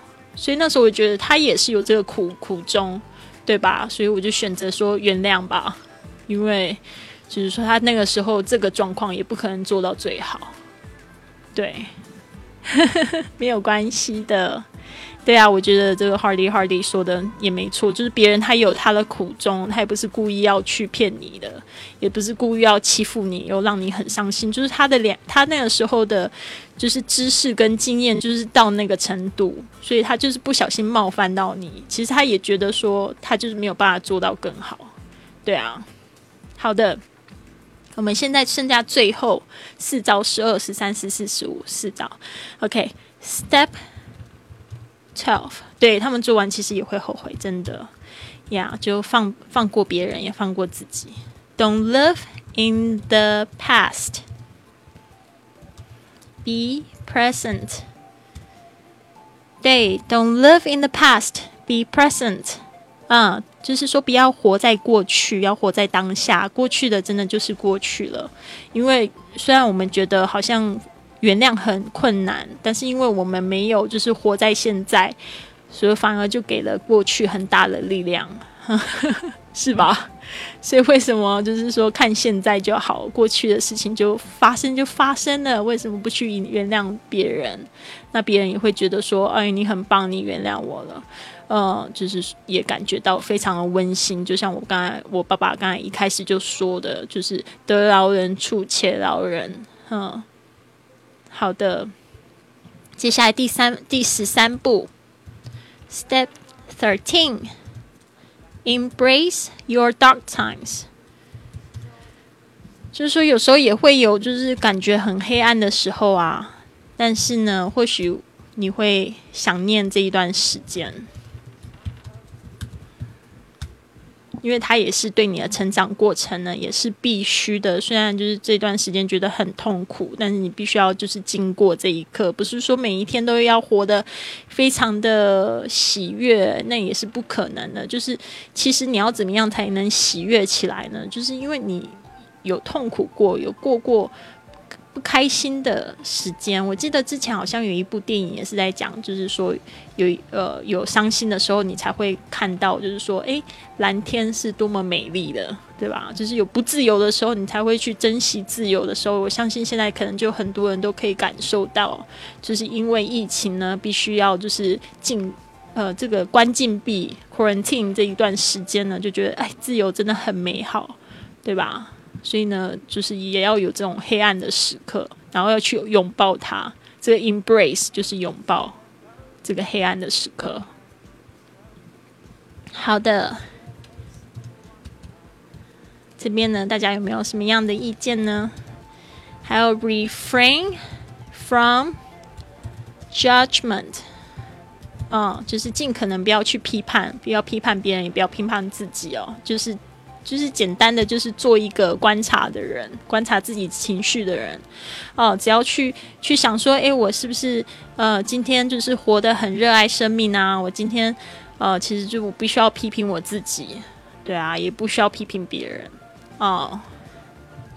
所以那时候我觉得他也是有这个苦苦衷，对吧？所以我就选择说原谅吧，因为就是说他那个时候这个状况也不可能做到最好，对，没有关系的。对啊，我觉得这个 Hardy Hardy 说的也没错，就是别人他有他的苦衷，他也不是故意要去骗你的，也不是故意要欺负你，又让你很伤心。就是他的两，他那个时候的，就是知识跟经验，就是到那个程度，所以他就是不小心冒犯到你。其实他也觉得说，他就是没有办法做到更好。对啊，好的，我们现在剩下最后四招：十二、十三、十四、十五，四招。OK，Step。Twelve，对他们做完其实也会后悔，真的呀，就放放过别人，也放过自己。Don't live in the past. Be present. 对，Don't live in the past. Be present. 啊，就是说不要活在过去，要活在当下。过去的真的就是过去了，因为虽然我们觉得好像。原谅很困难，但是因为我们没有就是活在现在，所以反而就给了过去很大的力量，是吧？所以为什么就是说看现在就好，过去的事情就发生就发生了，为什么不去原谅别人？那别人也会觉得说，哎，你很棒，你原谅我了，呃，就是也感觉到非常的温馨。就像我刚才我爸爸刚才一开始就说的，就是得饶人处且饶人，嗯，好的。接下来第三第十三步，Step Thirteen。Embrace your dark times，就是说有时候也会有就是感觉很黑暗的时候啊，但是呢，或许你会想念这一段时间。因为它也是对你的成长过程呢，也是必须的。虽然就是这段时间觉得很痛苦，但是你必须要就是经过这一刻，不是说每一天都要活得非常的喜悦，那也是不可能的。就是其实你要怎么样才能喜悦起来呢？就是因为你有痛苦过，有过过。不开心的时间，我记得之前好像有一部电影也是在讲，就是说有呃有伤心的时候，你才会看到，就是说，诶，蓝天是多么美丽的，对吧？就是有不自由的时候，你才会去珍惜自由的时候。我相信现在可能就很多人都可以感受到，就是因为疫情呢，必须要就是禁呃这个关禁闭 quarantine 这一段时间呢，就觉得哎，自由真的很美好，对吧？所以呢，就是也要有这种黑暗的时刻，然后要去拥抱它。这个 embrace 就是拥抱这个黑暗的时刻。好的，这边呢，大家有没有什么样的意见呢？还有 refrain from judgment，嗯，就是尽可能不要去批判，不要批判别人，也不要批判自己哦，就是。就是简单的，就是做一个观察的人，观察自己情绪的人，哦，只要去去想说，诶，我是不是呃，今天就是活得很热爱生命啊？我今天呃，其实就我必须要批评我自己，对啊，也不需要批评别人，哦，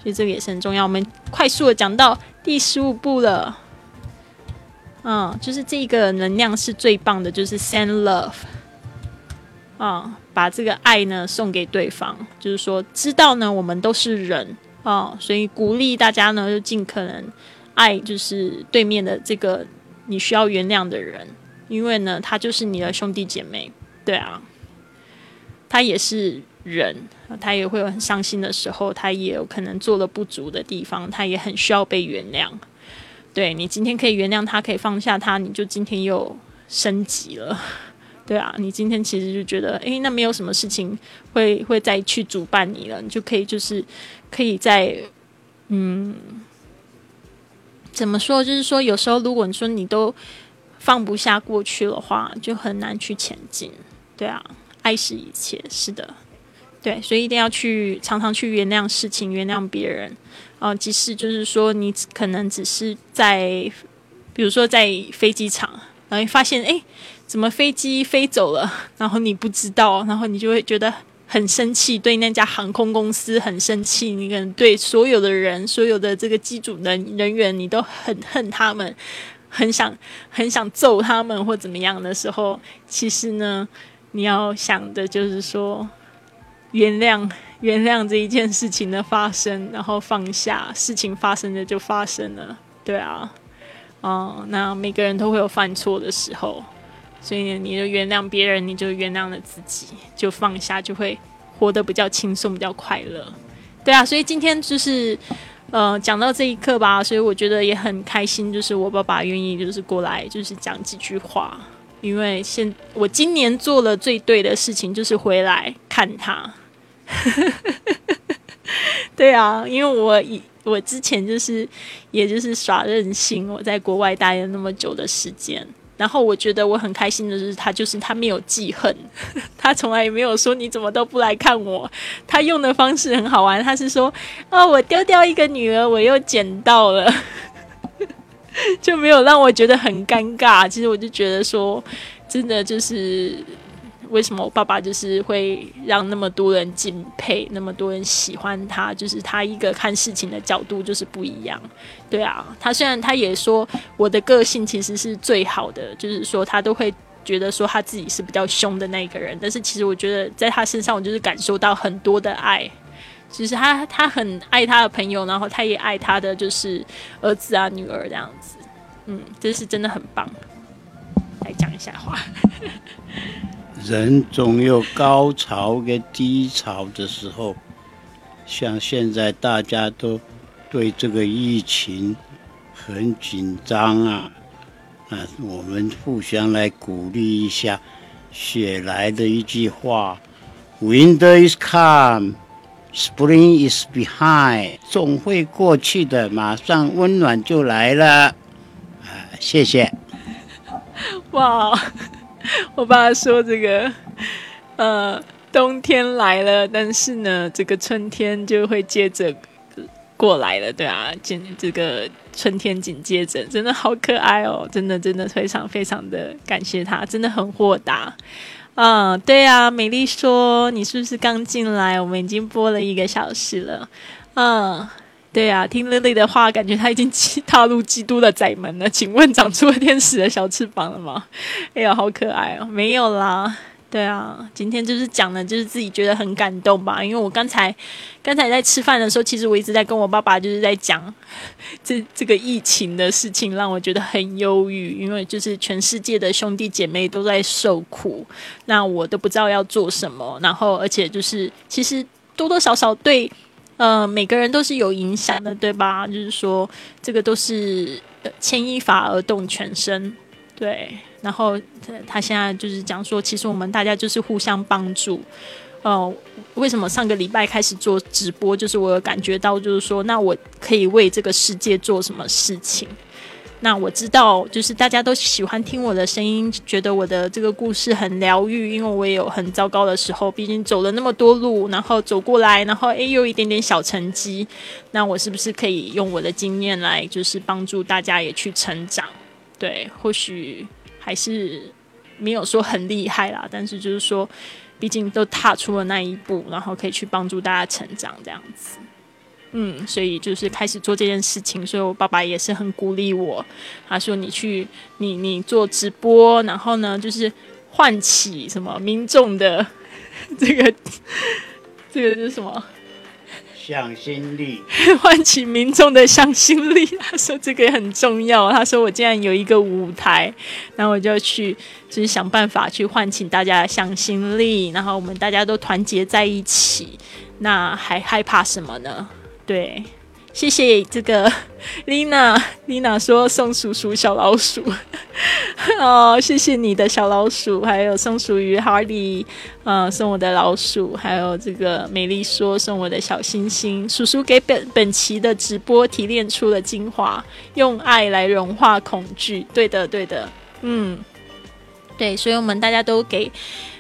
所以这个也是很重要。我们快速的讲到第十五步了，嗯，就是这个能量是最棒的，就是 send love。啊，把这个爱呢送给对方，就是说，知道呢，我们都是人啊，所以鼓励大家呢，就尽可能爱，就是对面的这个你需要原谅的人，因为呢，他就是你的兄弟姐妹，对啊，他也是人，他也会有很伤心的时候，他也有可能做了不足的地方，他也很需要被原谅。对你今天可以原谅他，可以放下他，你就今天又升级了。对啊，你今天其实就觉得，诶，那没有什么事情会会再去主办你了，你就可以就是可以在，嗯，怎么说？就是说，有时候如果你说你都放不下过去的话，就很难去前进。对啊，爱是一切，是的，对，所以一定要去常常去原谅事情，原谅别人啊。即使就是说，你可能只是在，比如说在飞机场，然后发现，诶。怎么飞机飞走了，然后你不知道，然后你就会觉得很生气，对那家航空公司很生气，你可能对所有的人、所有的这个机组的人员，你都很恨他们，很想很想揍他们或怎么样的时候，其实呢，你要想的就是说，原谅原谅这一件事情的发生，然后放下事情发生的就发生了，对啊，哦，那每个人都会有犯错的时候。所以你就原谅别人，你就原谅了自己，就放下，就会活得比较轻松，比较快乐。对啊，所以今天就是呃讲到这一刻吧，所以我觉得也很开心，就是我爸爸愿意就是过来，就是讲几句话。因为现我今年做了最对的事情，就是回来看他。对啊，因为我以我之前就是也就是耍任性，我在国外待了那么久的时间。然后我觉得我很开心的是，他就是他没有记恨，他从来也没有说你怎么都不来看我。他用的方式很好玩，他是说：“哦，我丢掉一个女儿，我又捡到了。”就没有让我觉得很尴尬。其实我就觉得说，真的就是为什么我爸爸就是会让那么多人敬佩，那么多人喜欢他，就是他一个看事情的角度就是不一样。对啊，他虽然他也说我的个性其实是最好的，就是说他都会觉得说他自己是比较凶的那一个人，但是其实我觉得在他身上，我就是感受到很多的爱。其实他他很爱他的朋友，然后他也爱他的就是儿子啊女儿这样子。嗯，这是真的很棒。来讲一下话。人总有高潮跟低潮的时候，像现在大家都对这个疫情很紧张啊，那我们互相来鼓励一下。雪来的一句话：“Winter is come, spring is behind。”总会过去的，马上温暖就来了。啊，谢谢。哇。我爸说这个，呃，冬天来了，但是呢，这个春天就会接着过来了，对啊，紧这个春天紧接着，真的好可爱哦，真的真的非常非常的感谢他，真的很豁达。嗯，对啊，美丽说你是不是刚进来？我们已经播了一个小时了，嗯。对呀，听 Lily 的话，感觉他已经踏入基督的窄门了。请问长出了天使的小翅膀了吗？哎呀，好可爱哦！没有啦。对啊，今天就是讲的，就是自己觉得很感动吧。因为我刚才刚才在吃饭的时候，其实我一直在跟我爸爸就是在讲 这这个疫情的事情，让我觉得很忧郁。因为就是全世界的兄弟姐妹都在受苦，那我都不知道要做什么。然后，而且就是其实多多少少对。呃，每个人都是有影响的，对吧？就是说，这个都是牵一发而动全身，对。然后他他现在就是讲说，其实我们大家就是互相帮助。哦，为什么上个礼拜开始做直播？就是我有感觉到，就是说，那我可以为这个世界做什么事情？那我知道，就是大家都喜欢听我的声音，觉得我的这个故事很疗愈，因为我也有很糟糕的时候，毕竟走了那么多路，然后走过来，然后诶，有一点点小成绩，那我是不是可以用我的经验来，就是帮助大家也去成长？对，或许还是没有说很厉害啦，但是就是说，毕竟都踏出了那一步，然后可以去帮助大家成长，这样子。嗯，所以就是开始做这件事情，所以我爸爸也是很鼓励我。他说：“你去，你你做直播，然后呢，就是唤起什么民众的这个 这个是什么向心力？唤起民众的向心力。”他说这个也很重要。他说我竟然有一个舞台，然后我就去就是想办法去唤起大家的向心力，然后我们大家都团结在一起，那还害怕什么呢？对，谢谢这个 Lina，Lina 说送叔叔小老鼠，哦，谢谢你的小老鼠，还有松鼠鱼 Hardy，呃，送我的老鼠，还有这个美丽说送我的小星星，叔叔给本本期的直播提炼出了精华，用爱来融化恐惧，对的，对的，嗯，对，所以我们大家都给。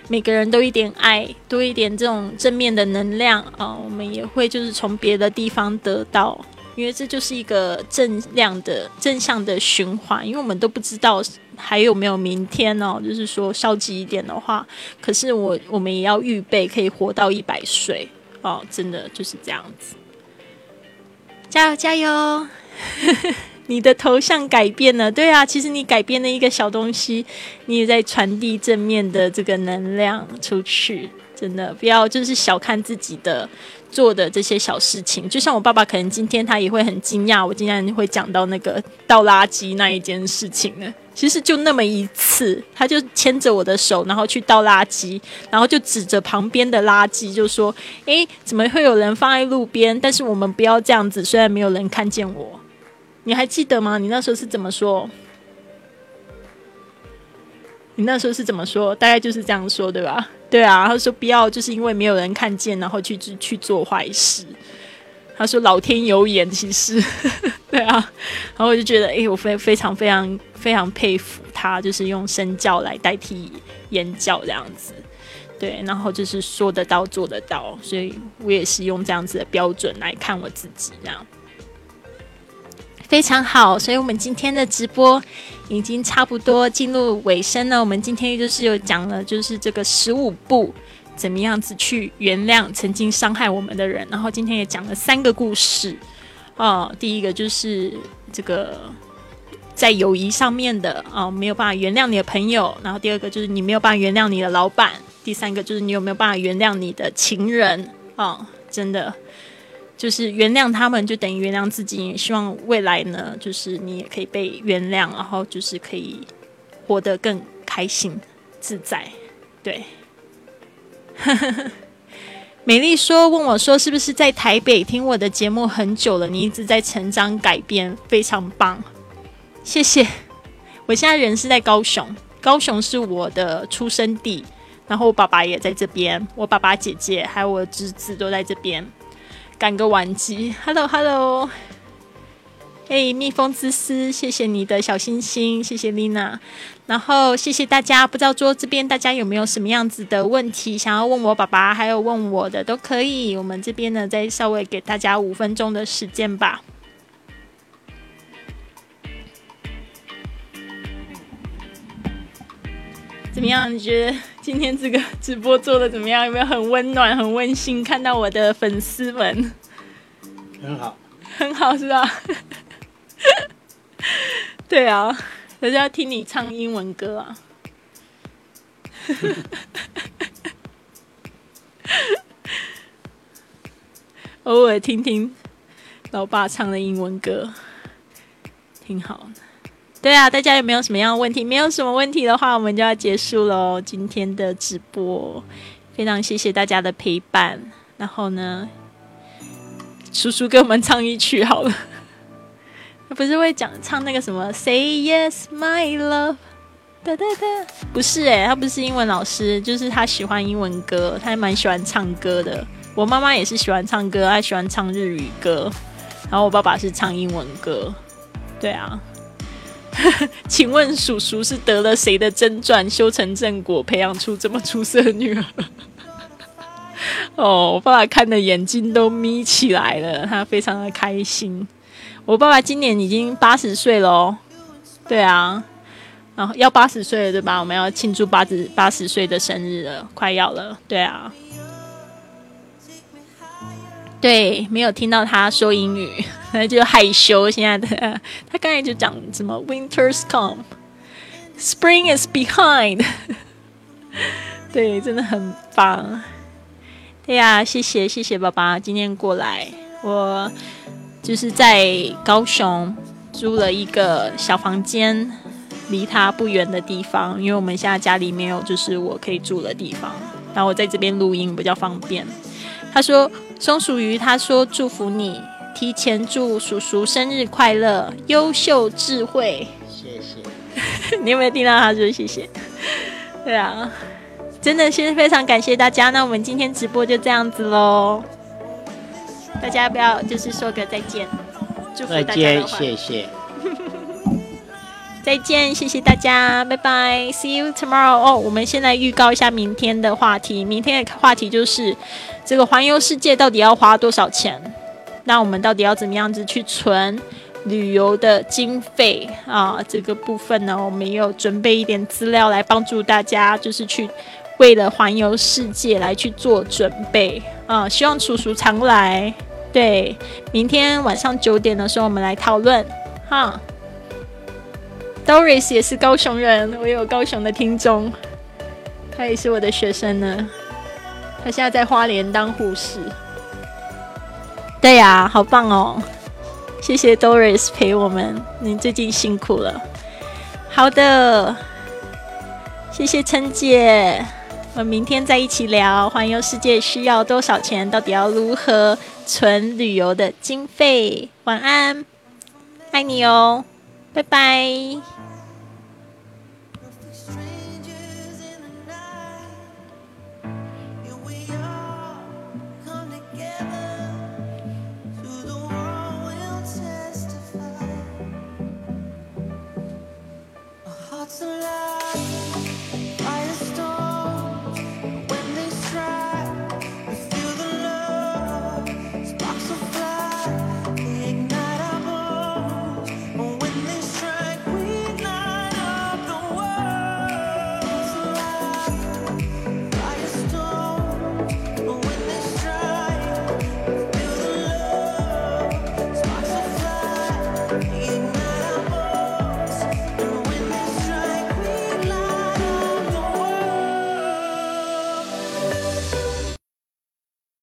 每个人都一点爱，多一点这种正面的能量啊，我们也会就是从别的地方得到，因为这就是一个正量的正向的循环。因为我们都不知道还有没有明天哦，就是说消极一点的话，可是我我们也要预备可以活到一百岁哦，真的就是这样子，加油加油！你的头像改变了，对啊，其实你改变了一个小东西，你也在传递正面的这个能量出去。真的不要就是小看自己的做的这些小事情。就像我爸爸，可能今天他也会很惊讶，我竟然会讲到那个倒垃圾那一件事情呢。其实就那么一次，他就牵着我的手，然后去倒垃圾，然后就指着旁边的垃圾就说：“诶，怎么会有人放在路边？但是我们不要这样子，虽然没有人看见我。”你还记得吗？你那时候是怎么说？你那时候是怎么说？大概就是这样说，对吧？对啊，他说不要，就是因为没有人看见，然后去去做坏事。他说老天有眼，其实 对啊。然后我就觉得，哎，我非非常非常非常佩服他，就是用身教来代替言教这样子。对，然后就是说得到做得到，所以我也是用这样子的标准来看我自己，这样。非常好，所以我们今天的直播已经差不多进入尾声了。我们今天就是有讲了，就是这个十五步怎么样子去原谅曾经伤害我们的人。然后今天也讲了三个故事哦。第一个就是这个在友谊上面的哦，没有办法原谅你的朋友。然后第二个就是你没有办法原谅你的老板。第三个就是你有没有办法原谅你的情人哦，真的。就是原谅他们，就等于原谅自己。也希望未来呢，就是你也可以被原谅，然后就是可以活得更开心自在。对，美丽说问我说，是不是在台北听我的节目很久了？你一直在成长改变，非常棒，谢谢。我现在人是在高雄，高雄是我的出生地，然后我爸爸也在这边，我爸爸、姐姐还有我侄子都在这边。赶个晚集，Hello Hello，嘿，蜜蜂之师，谢谢你的小心心，谢谢丽娜然后谢谢大家，不知道桌这边大家有没有什么样子的问题想要问我爸爸，还有问我的都可以，我们这边呢再稍微给大家五分钟的时间吧。怎么样？你觉得今天这个直播做的怎么样？有没有很温暖、很温馨？看到我的粉丝们，很好，很好，是吧？对啊，人家要听你唱英文歌啊。偶尔听听老爸唱的英文歌，挺好的。对啊，大家有没有什么样的问题？没有什么问题的话，我们就要结束喽。今天的直播，非常谢谢大家的陪伴。然后呢，叔叔给我们唱一曲好了。他不是会讲唱那个什么 “Say Yes, My Love”？哒哒哒，不是诶，他不是英文老师，就是他喜欢英文歌，他还蛮喜欢唱歌的。我妈妈也是喜欢唱歌，她喜欢唱日语歌。然后我爸爸是唱英文歌。对啊。请问叔叔是得了谁的真传，修成正果，培养出这么出色的女儿？哦，我爸爸看的眼睛都眯起来了，他非常的开心。我爸爸今年已经八十岁了，对啊，然后要八十岁了，对吧？我们要庆祝八十八十岁的生日了，快要了，对啊。对，没有听到他说英语，他 就害羞。现在的 他刚才就讲什么 “Winter's come, Spring is behind”，对，真的很棒。对呀，谢谢谢谢爸爸今天过来。我就是在高雄租了一个小房间，离他不远的地方，因为我们现在家里没有就是我可以住的地方，然后我在这边录音比较方便。他说。松鼠鱼他说：“祝福你，提前祝叔叔生日快乐，优秀智慧。”谢谢。你有没有听到他说谢谢？对啊，真的是非常感谢大家。那我们今天直播就这样子喽。大家不要就是说个再见，祝福大家。再见，谢谢。再见，谢谢大家，拜拜，See you tomorrow。哦，我们现在预告一下明天的话题。明天的话题就是这个环游世界到底要花多少钱？那我们到底要怎么样子去存旅游的经费啊？这个部分呢，我们也有准备一点资料来帮助大家，就是去为了环游世界来去做准备啊。希望叔叔常来。对，明天晚上九点的时候我们来讨论哈。Doris 也是高雄人，我有高雄的听众，他也是我的学生呢。他现在在花莲当护士。对呀，好棒哦！谢谢 Doris 陪我们，你最近辛苦了。好的，谢谢陈姐，我们明天再一起聊环游世界需要多少钱，到底要如何存旅游的经费。晚安，爱你哦。拜拜。